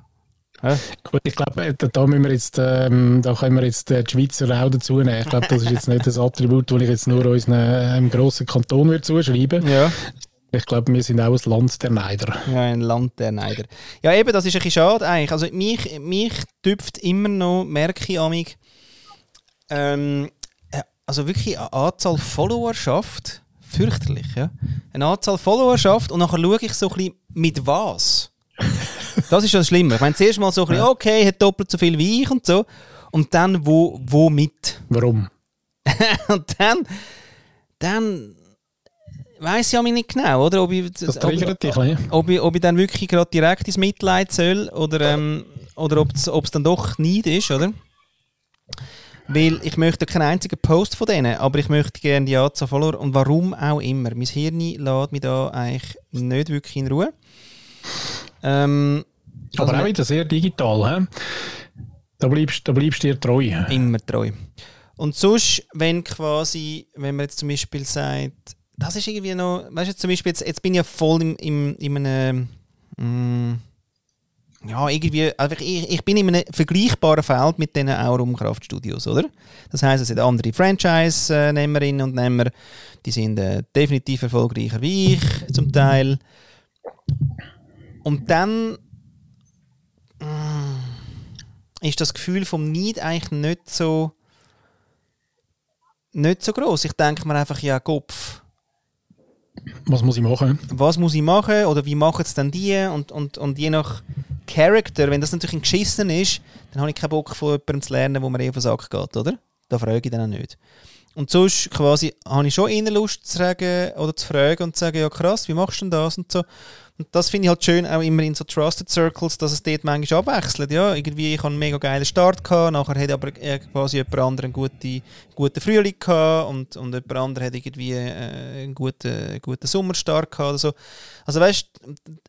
Hä? Gut, ich glaube, da, da müssen wir jetzt, ähm, da können wir jetzt äh, die Schweizer auch dazu nehmen. Ich glaube, das ist jetzt nicht das Attribut, das ich jetzt nur unseren ähm, grossen Kanton würde zuschreiben Ja. Ich glaube, wir sind auch ein Land der Neider. Ja, ein Land der Neider. Ja, eben, das ist ein bisschen schade eigentlich. Also mich, mich tüpft immer noch, merke ich amig, ähm, äh, also wirklich eine Anzahl Followerschaft, fürchterlich, ja. Eine Anzahl Followerschaft und nachher schaue ich so ein bisschen, mit was. Das ist das Schlimme. Ich meine, zuerst mal so ein bisschen, okay, hat doppelt so viel wie ich und so. Und dann, wo, womit? Warum? Und dann, dann weiß ich ja nicht genau, oder? Ob ich, Das ob- triggert dich bisschen. ob ich, ob ich dann wirklich gerade direkt ins Mitleid soll oder, ähm, oder ob es dann doch Neid ist, oder? Weil ich möchte keinen einzigen Post von denen, aber ich möchte gerne die Anzahl Follower und warum auch immer. Mein Hirn lässt mich da eigentlich nicht wirklich in Ruhe. Ähm, Aber also auch wieder sehr digital. He? Da bleibst da bleibst du dir treu. Immer treu. Und sonst, wenn quasi, wenn man jetzt zum Beispiel sagt, das ist irgendwie noch, weißt du, zum Beispiel, jetzt, jetzt bin ich ja voll im, im, in einem, mm, ja, irgendwie, einfach, ich, ich bin in einem vergleichbaren Feld mit diesen Aurum-Kraftstudios, oder? Das heisst, es sind andere Franchise-Nehmerinnen und Nehmer, die sind äh, definitiv erfolgreicher wie ich, zum Teil. Und dann ist das Gefühl vom Neid eigentlich nicht so nicht so groß. Ich denke mir einfach, ja, Kopf, Was muss ich machen? was muss ich machen oder wie machen es dann die? Und, und, und je nach Charakter, wenn das natürlich ein Geschissen ist, dann habe ich keinen Bock von jemandem zu lernen, wo mir eh auf den Sack geht, oder? Da frage ich dann auch nicht. Und sonst quasi habe ich schon eher Lust zu sagen oder zu fragen und zu sagen, ja krass, wie machst du denn das und so. Und das finde ich halt schön, auch immer in so Trusted Circles, dass es dort manchmal abwechselt. Ja, irgendwie, ich habe einen mega geilen Start gehabt, nachher hat aber äh, quasi jemand anderes einen guten, guten Frühling gehabt und, und jemand anderes hat irgendwie äh, einen guten, guten Sommerstart gehabt oder so. Also weißt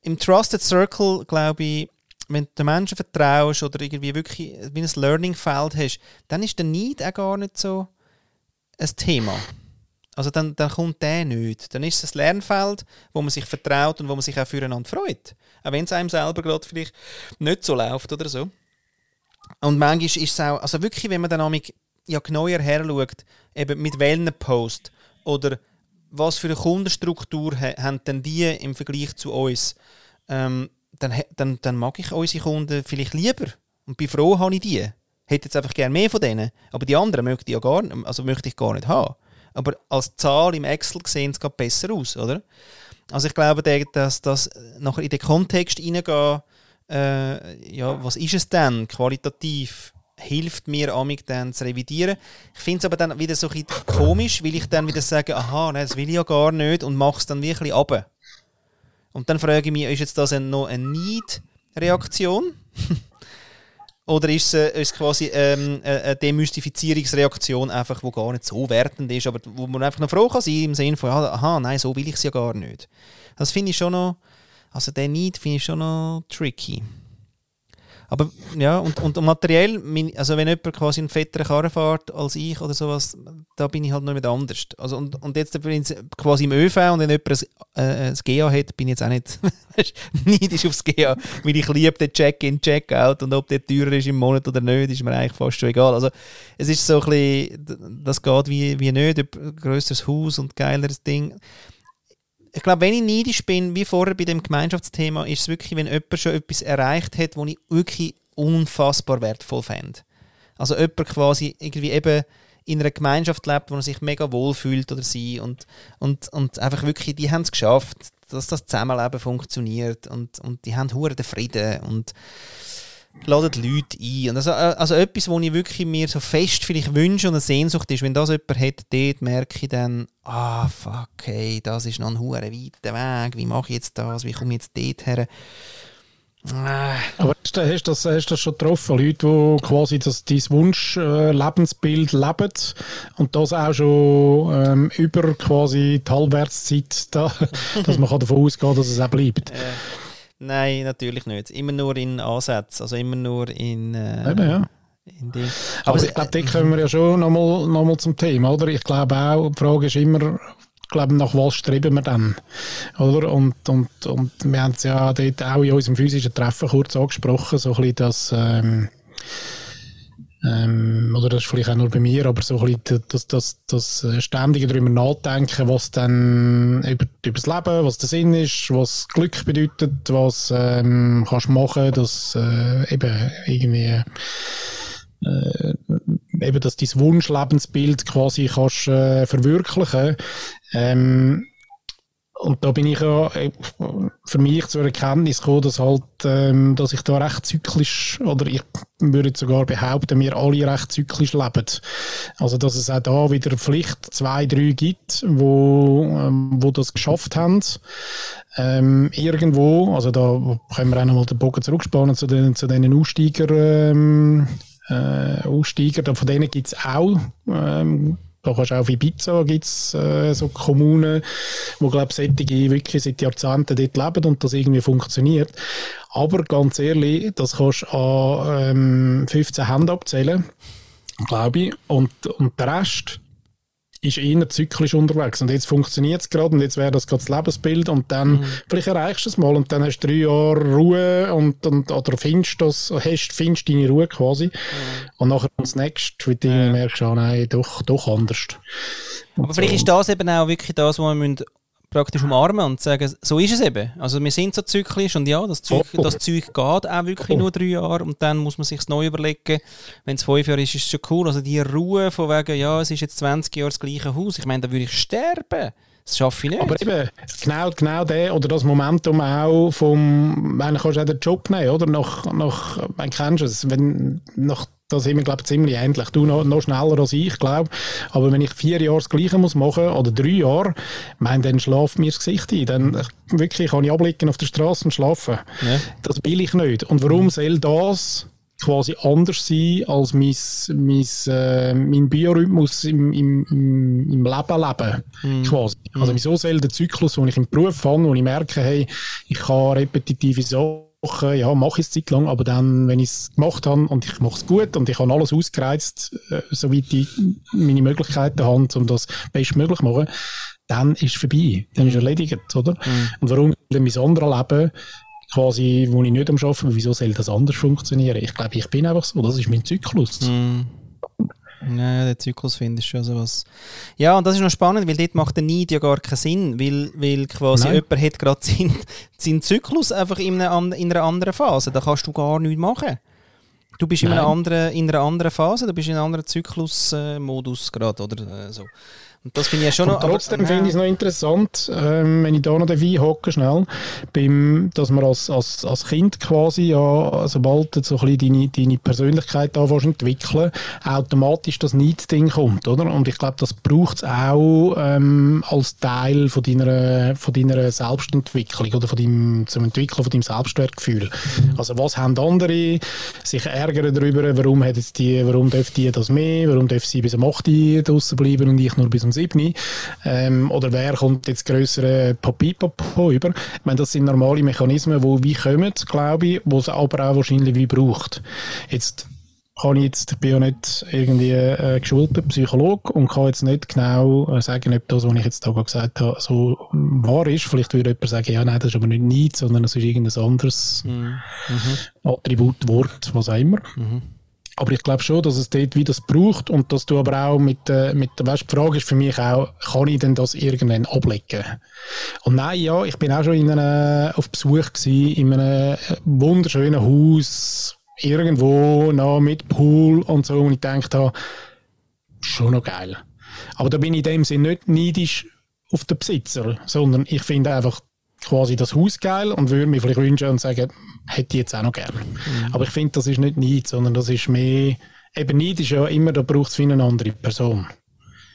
im Trusted Circle, glaube ich, wenn du den Menschen vertraust oder irgendwie wirklich wie ein Learning-Feld hast, dann ist der Neid auch gar nicht so ein Thema. Also dann, dann kommt der nicht. Dann ist es ein Lernfeld, wo man sich vertraut und wo man sich auch füreinander freut. Auch wenn es einem selber gerade vielleicht nicht so läuft oder so. Und manchmal ist es auch, also wirklich, wenn man dann amig ja genauer herschaut, eben mit welchen Post oder was für eine Kundenstruktur ha haben denn die im Vergleich zu uns, ähm, dann, dann, dann mag ich unsere Kunden vielleicht lieber und bin froh, habe ich die. Hätte jetzt einfach gerne mehr von denen, aber die anderen möchte ich ja gar, nicht- also möchte ich gar nicht haben. Aber als Zahl im Excel sehen es gerade besser aus, oder? Also ich glaube, dass das nachher in den Kontext hineingehen, äh, ja, was ist es denn qualitativ, hilft mir amig dann zu revidieren. Ich finde es aber dann wieder so ein bisschen komisch, weil ich dann wieder sage, aha, nein, das will ich ja gar nicht und mache es dann wirklich runter. Und dann frage ich mich, ist jetzt das ein, noch eine Need-Reaktion? Oder ist es, äh, ist es quasi ähm, eine eine Demystifizierungsreaktion, einfach, die gar nicht so wertend ist, aber wo man einfach noch froh kann sein im Sinne von, ah, aha, nein, so will ich es ja gar nicht. Das finde ich schon noch, also den Need finde ich schon noch tricky. Aber ja, und, und materiell, also wenn jemand quasi einen fetteren Karren fährt als ich oder sowas, da bin ich halt noch nicht anders. Also und, und jetzt bin ich quasi im ÖV und wenn jemand ein, äh, ein GA hat, bin ich jetzt auch nicht neidisch aufs GA, weil ich liebe den Check-in, Check-out und ob der teurer ist im Monat oder nicht, ist mir eigentlich fast schon egal. Also es ist so ein bisschen, das geht wie, wie nicht, grösseres Haus und geileres Ding ich glaube, wenn ich neidisch bin, wie vorher bei dem Gemeinschaftsthema, ist es wirklich, wenn jemand schon etwas erreicht hat, was ich wirklich unfassbar wertvoll fände. Also jemand quasi irgendwie eben in einer Gemeinschaft lebt, wo er sich mega wohl fühlt oder sie und, und, und einfach wirklich, die haben es geschafft, dass das Zusammenleben funktioniert und, und die haben hure den Frieden und laden die Leute ein. Und also, also etwas, was ich wirklich mir so fest vielleicht wünsche und eine Sehnsucht ist, wenn das jemand hat, dort merke ich dann, ah, fuck, hey, das ist noch ein hure weiter Weg, wie mache ich jetzt das, wie komme ich jetzt dort her? Aber hast du hast das, hast das schon getroffen? Leute, die quasi das, dein Wunsch-Lebensbild leben und das auch schon ähm, über quasi die Halbwertszeit, da, dass man davon ausgehen kann, dass es auch bleibt. Äh, nein, natürlich nicht. Immer nur in Ansätzen, also immer nur in... Äh, Eben, ja. in die, Aber, ich glaube, da kommen wir ja schon nochmal noch mal zum Thema, oder? Ich glaube auch, die Frage ist immer, ich glaube, nach was streben wir dann? Oder? Und, und, und wir haben es ja dort auch in unserem physischen Treffen kurz angesprochen, so ein bisschen das, ähm, ähm, oder das ist vielleicht auch nur bei mir, aber so ein bisschen das, das, das ständige darüber nachdenken, was dann über, über das Leben, was der Sinn ist, was Glück bedeutet, was ähm, kannst du machen, dass äh, eben irgendwie äh, eben, dass dein Wunschlebensbild quasi kannst äh, verwirklichen. Ähm, und da bin ich ja äh, für mich zur Erkenntnis gekommen, dass halt, ähm, dass ich da recht zyklisch, oder ich würde sogar behaupten, wir alle recht zyklisch leben. Also, dass es auch da wieder vielleicht zwei, drei gibt, wo, ähm, wo das geschafft haben. Ähm, irgendwo, also da können wir auch nochmal den Bogen zurückspannen zu den, zu den Aussteiger, ähm, äh, Aussteiger. Von denen gibt es auch. Ähm, da kannst du auch auf Ibiza gibt's äh, so Kommunen, wo glaube ich wirklich seit Jahrzehnten dort leben und das irgendwie funktioniert. Aber ganz ehrlich, das kannst du an ähm, 15 Händen abzählen, glaube ich. Und, und der Rest ist eher zyklisch unterwegs. Und jetzt funktioniert es gerade und jetzt wäre das gerade das Lebensbild und dann, mhm. vielleicht erreichst du es mal und dann hast du drei Jahre Ruhe und, und oder findest das, hast, findest deine Ruhe quasi. Mhm. Und nachher kommt das nächste, wie du ja. merkst, ah, nein, doch, doch anders. Und Aber vielleicht so. ist das eben auch wirklich das, was wir praktisch umarmen und sagen, so ist es eben. Also wir sind so zyklisch und ja, das Zeug, oh. das Zeug geht auch wirklich oh. nur drei Jahre und dann muss man sich neu überlegen. Wenn es fünf Jahre ist, ist es schon cool. Also die Ruhe von wegen, ja, es ist jetzt 20 Jahre das gleiche Haus. Ich meine, da würde ich sterben. Das schaffe ich nicht. Aber eben, genau, genau der oder das Momentum auch vom, wenn kannst du auch den Job nehmen, oder? Nach, nach, wenn kennst du es, wenn nach da sind wir, glaube ich, ziemlich ähnlich. Du noch, noch schneller als ich, glaube Aber wenn ich vier Jahre das Gleiche muss machen oder drei Jahre, mein, dann schlaft mir das Gesicht ein. Dann wirklich kann ich abliegen auf der Straße und schlafen. Ja. Das will ich nicht. Und warum soll das quasi anders sein als mein, mein, äh, mein Biorhythmus im, im, im, im Leben leben. Mm. Quasi. Also wieso soll der Zyklus, den ich im Beruf habe, wo ich merke, hey, ich kann repetitive Sachen Woche, ja, mache ich es Zeit lang, aber dann, wenn ich es gemacht habe und ich mache es gut und ich habe alles ausgereizt, äh, soweit ich meine Möglichkeiten habe, um das bestmöglich zu machen, dann ist es vorbei. Dann ist es erledigt, oder? Mhm. Und warum in mein anderes Leben quasi, wo ich nicht am Arbeiten bin, wieso soll das anders funktionieren? Ich glaube, ich bin einfach so, das ist mein Zyklus. Mhm. Ja, der Zyklus finde ich schon so was. Ja, und das ist noch spannend, weil dort macht der Neid ja gar keinen Sinn, weil, weil quasi Nein. jemand hat gerade seinen, seinen Zyklus einfach in einer, in einer anderen Phase. Da kannst du gar nichts machen. Du bist in einer, anderen, in einer anderen Phase, du bist in einem anderen Zyklusmodus äh, gerade oder äh, so. Und das finde ich ja schon noch. Trotzdem finde ich es noch interessant, ähm, wenn ich da noch hocke schnell, beim, dass man als, als, als Kind quasi, ja, sobald du so ein deine, deine Persönlichkeit anfängst entwickeln, automatisch das Need-Ding kommt, oder? Und ich glaube, das braucht es auch ähm, als Teil von deiner, von deiner Selbstentwicklung oder von deinem, zum Entwickeln von deinem Selbstwertgefühl. Mhm. Also was haben andere sich ärgern darüber, warum, hat die, warum dürfen die das mehr, warum dürfen sie bis um 8 Uhr draussen bleiben und ich nur bis um 7. Ähm, oder wer kommt jetzt größere Papipapo über? Ich meine, das sind normale Mechanismen, die wie kommen, glaube ich, wo es aber auch wahrscheinlich wie braucht. Jetzt kann ich jetzt, bin ja nicht irgendwie äh, geschulter Psychologe und kann jetzt nicht genau äh, sagen, ob das, was ich jetzt da gesagt habe, so wahr ist. Vielleicht würde jemand sagen, ja, nein, das ist aber nicht nichts, sondern es ist irgendein anderes mhm. Attribut, Wort, was auch immer. Mhm. Aber ich glaube schon, dass es dort wie das braucht und dass du aber auch mit, äh, mit weißt, die Frage ist für mich auch, kann ich denn das irgendwann ablegen? Und nein, ja, ich bin auch schon in einem, auf Besuch gewesen, in einem wunderschönen Haus, irgendwo noch mit Pool und so, und ich dachte habe, schon noch geil. Aber da bin ich in dem Sinne nicht neidisch auf den Besitzer, sondern ich finde einfach quasi das Haus geil und würde mir vielleicht wünschen und sagen, hätte ich jetzt auch noch gerne. Mhm. Aber ich finde, das ist nicht Neid, sondern das ist mehr, eben Neid ist ja immer, da braucht es wie eine andere Person.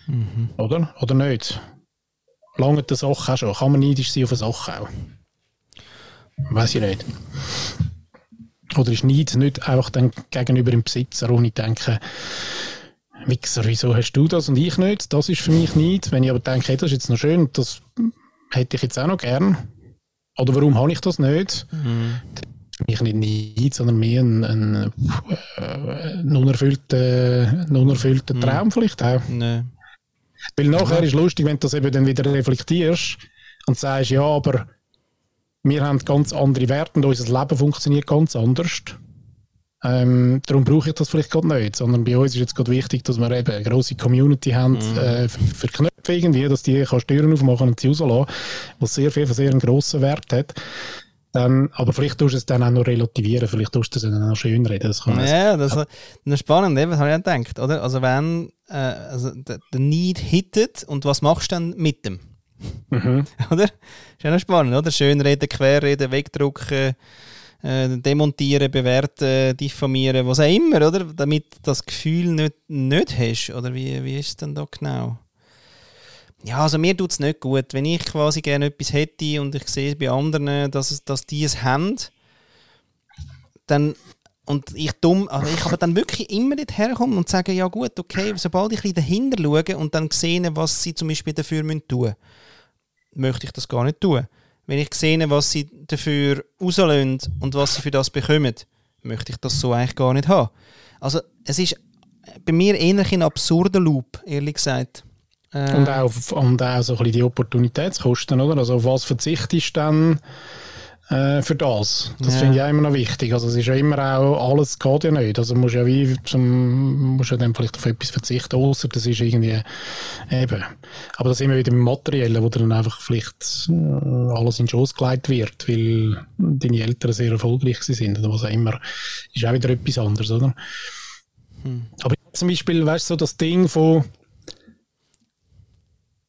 Mhm. Oder? Oder nicht? Lange der Sache auch schon. Kann man neidisch sein auf eine Sache auch? Weiß ich nicht. Oder ist Neid nicht einfach dann gegenüber dem Besitzer, ohne zu denken, Wichser, wieso hast du das und ich nicht? Das ist für mich nicht. Wenn ich aber denke, hey, das ist jetzt noch schön, das hätte ich jetzt auch noch gern. Oder warum habe ich das nicht? Mhm. Mich nicht Neid, sondern mehr ein, ein, äh, ein unerfüllter, ein unerfüllter mhm. Traum vielleicht auch. Nee. Weil nachher ja. ist lustig, wenn du das eben dann wieder reflektierst und sagst, ja, aber wir haben ganz andere Werte und unser Leben funktioniert ganz anders. Ähm, darum brauche ich das vielleicht gerade nicht, sondern bei uns ist jetzt gerade wichtig, dass wir eben eine grosse Community haben mhm. äh, für, für, Knöpfe irgendwie, dass die kannst Türen aufmachen und sie rauslassen, was sehr viel, sehr einen grossen Wert hat. Dann, aber vielleicht tust du es dann auch noch relativieren, vielleicht tust du es dann auch schön reden. Das kann ja, das, das ist spannend, eben, habe ich auch gedacht, oder? Also wenn äh, also der, der Need hittet und was machst du dann mit dem? Mhm. oder? Ist ja noch spannend, oder? Schönreden, querreden, wegdrucken, äh, demontieren, bewerten, diffamieren, was auch immer, oder? Damit das Gefühl nicht, nicht hast. Oder wie, wie ist es denn da genau? Ja, also mir tut es nicht gut. Wenn ich quasi gerne etwas hätte und ich sehe bei anderen, dass, dass die es haben, dann und ich dumm, also ich aber dann wirklich immer nicht herkommen und sagen, ja gut, okay, sobald ich ein dahinter schaue und dann sehe, was sie zum Beispiel dafür tun müssen, möchte ich das gar nicht tun. Wenn ich sehe, was sie dafür rauslösen und was sie für das bekommen, möchte ich das so eigentlich gar nicht haben. Also es ist bei mir eher ein absurder Loop, ehrlich gesagt. Äh, und, auch, und auch so ein bisschen die Opportunitätskosten, oder? Also auf was verzichtest du dann äh, für das? Das ja. finde ich auch immer noch wichtig. Also es ist ja immer auch, alles geht ja nicht. Also musst ja wie zum, musst ja dann vielleicht auf etwas verzichten, außer das ist irgendwie eben. Aber das wir wieder im Materiellen, wo dann einfach vielleicht äh, alles in den Schoß gelegt wird, weil deine Eltern sehr erfolgreich sind oder was auch immer. Ist auch wieder etwas anderes, oder? Hm. Aber zum Beispiel, weißt du, so das Ding von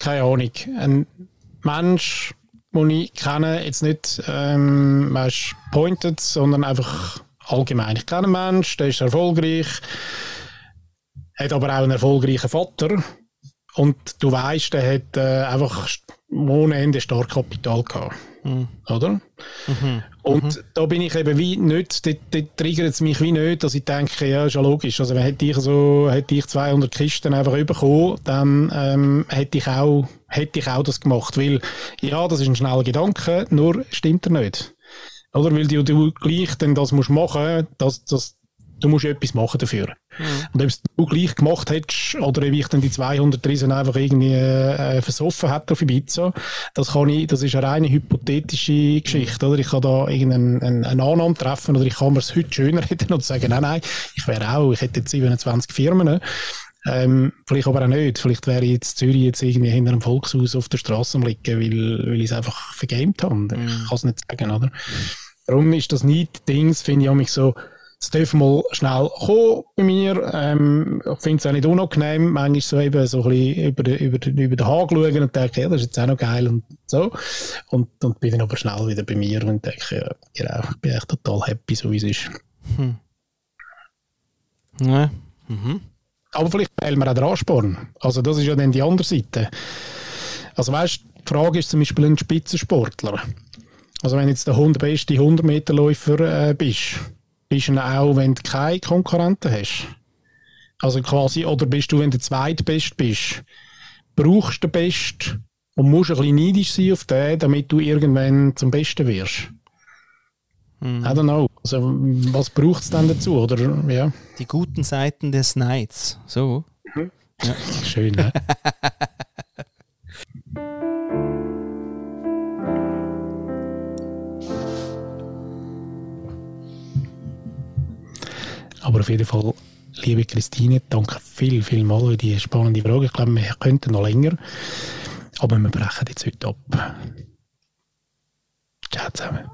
keine Ahnung, ein Mensch, ich kenne, jetzt nicht ähm, weißt, pointed, sondern einfach allgemein. Ich kenne einen Menschen, der ist erfolgreich, hat aber auch einen erfolgreichen Vater und du weißt, der hat äh, einfach ohne Ende Startkapital gehabt. Mhm. Oder? Mhm. Und mhm. da bin ich eben wie nicht, dort, triggert es mich wie nicht, dass ich denke, ja, ist ja logisch. Also, wenn hätte ich so, hätte ich 200 Kisten einfach bekommen, dann ähm, hätte ich auch, hätte ich auch das gemacht. Weil, ja, das ist ein schneller Gedanke, nur stimmt er nicht. Oder? Weil du, du gleich dann das musst machen, dass, dass, du musst etwas machen dafür. Mhm. Und ob es du gleich gemacht hättest, oder ob ich dann die 200 Riesen einfach irgendwie äh, versoffen hätte auf Ibiza, das kann ich, das ist eine reine hypothetische Geschichte, oder? Ich kann da irgendeinen einen, Annahme treffen, oder ich kann mir es heute schöner reden und sagen, nein, nein, ich wäre auch, ich hätte jetzt 27 Firmen, ähm, vielleicht aber auch nicht. Vielleicht wäre ich jetzt Zürich jetzt irgendwie hinter einem Volkshaus auf der Straße am liegen, weil, weil ich es einfach vergamed habe. Mhm. Ich kann es nicht sagen, oder? Mhm. Darum ist das nicht Dings, finde ich auch mich so, es darf mal schnell kommen bei mir. Ähm, ich finde es auch nicht unangenehm, manchmal so eben so ein bisschen über, den, über, den, über den Haag schauen und denke, ja, das ist jetzt auch noch geil und so. Und, und bin dann aber schnell wieder bei mir und denke, ja, genau, ich bin echt total happy, so wie es ist. Hm. Ja. Mhm. Aber vielleicht fehlt mir auch der Ansporn. Also das ist ja dann die andere Seite. Also weißt, die Frage ist zum Beispiel ein Spitzensportler. Also wenn jetzt der 100 beste 100-Meter-Läufer äh, bist, bist du auch, wenn du keine Konkurrenten hast? Also quasi, oder bist du, wenn du der Zweitbeste bist, brauchst du den Besten und musst ein bisschen neidisch sein auf den, damit du irgendwann zum Besten wirst? Hm. I don't know. Also, was braucht es dann dazu? Oder, ja? Die guten Seiten des Neids. So. Mhm. Ja. Schön, ne? Aber auf jeden Fall, liebe Christine, danke viel, viel mal für die spannende Frage. Ich glaube, wir könnten noch länger, aber wir brechen jetzt heute ab. Ciao zusammen.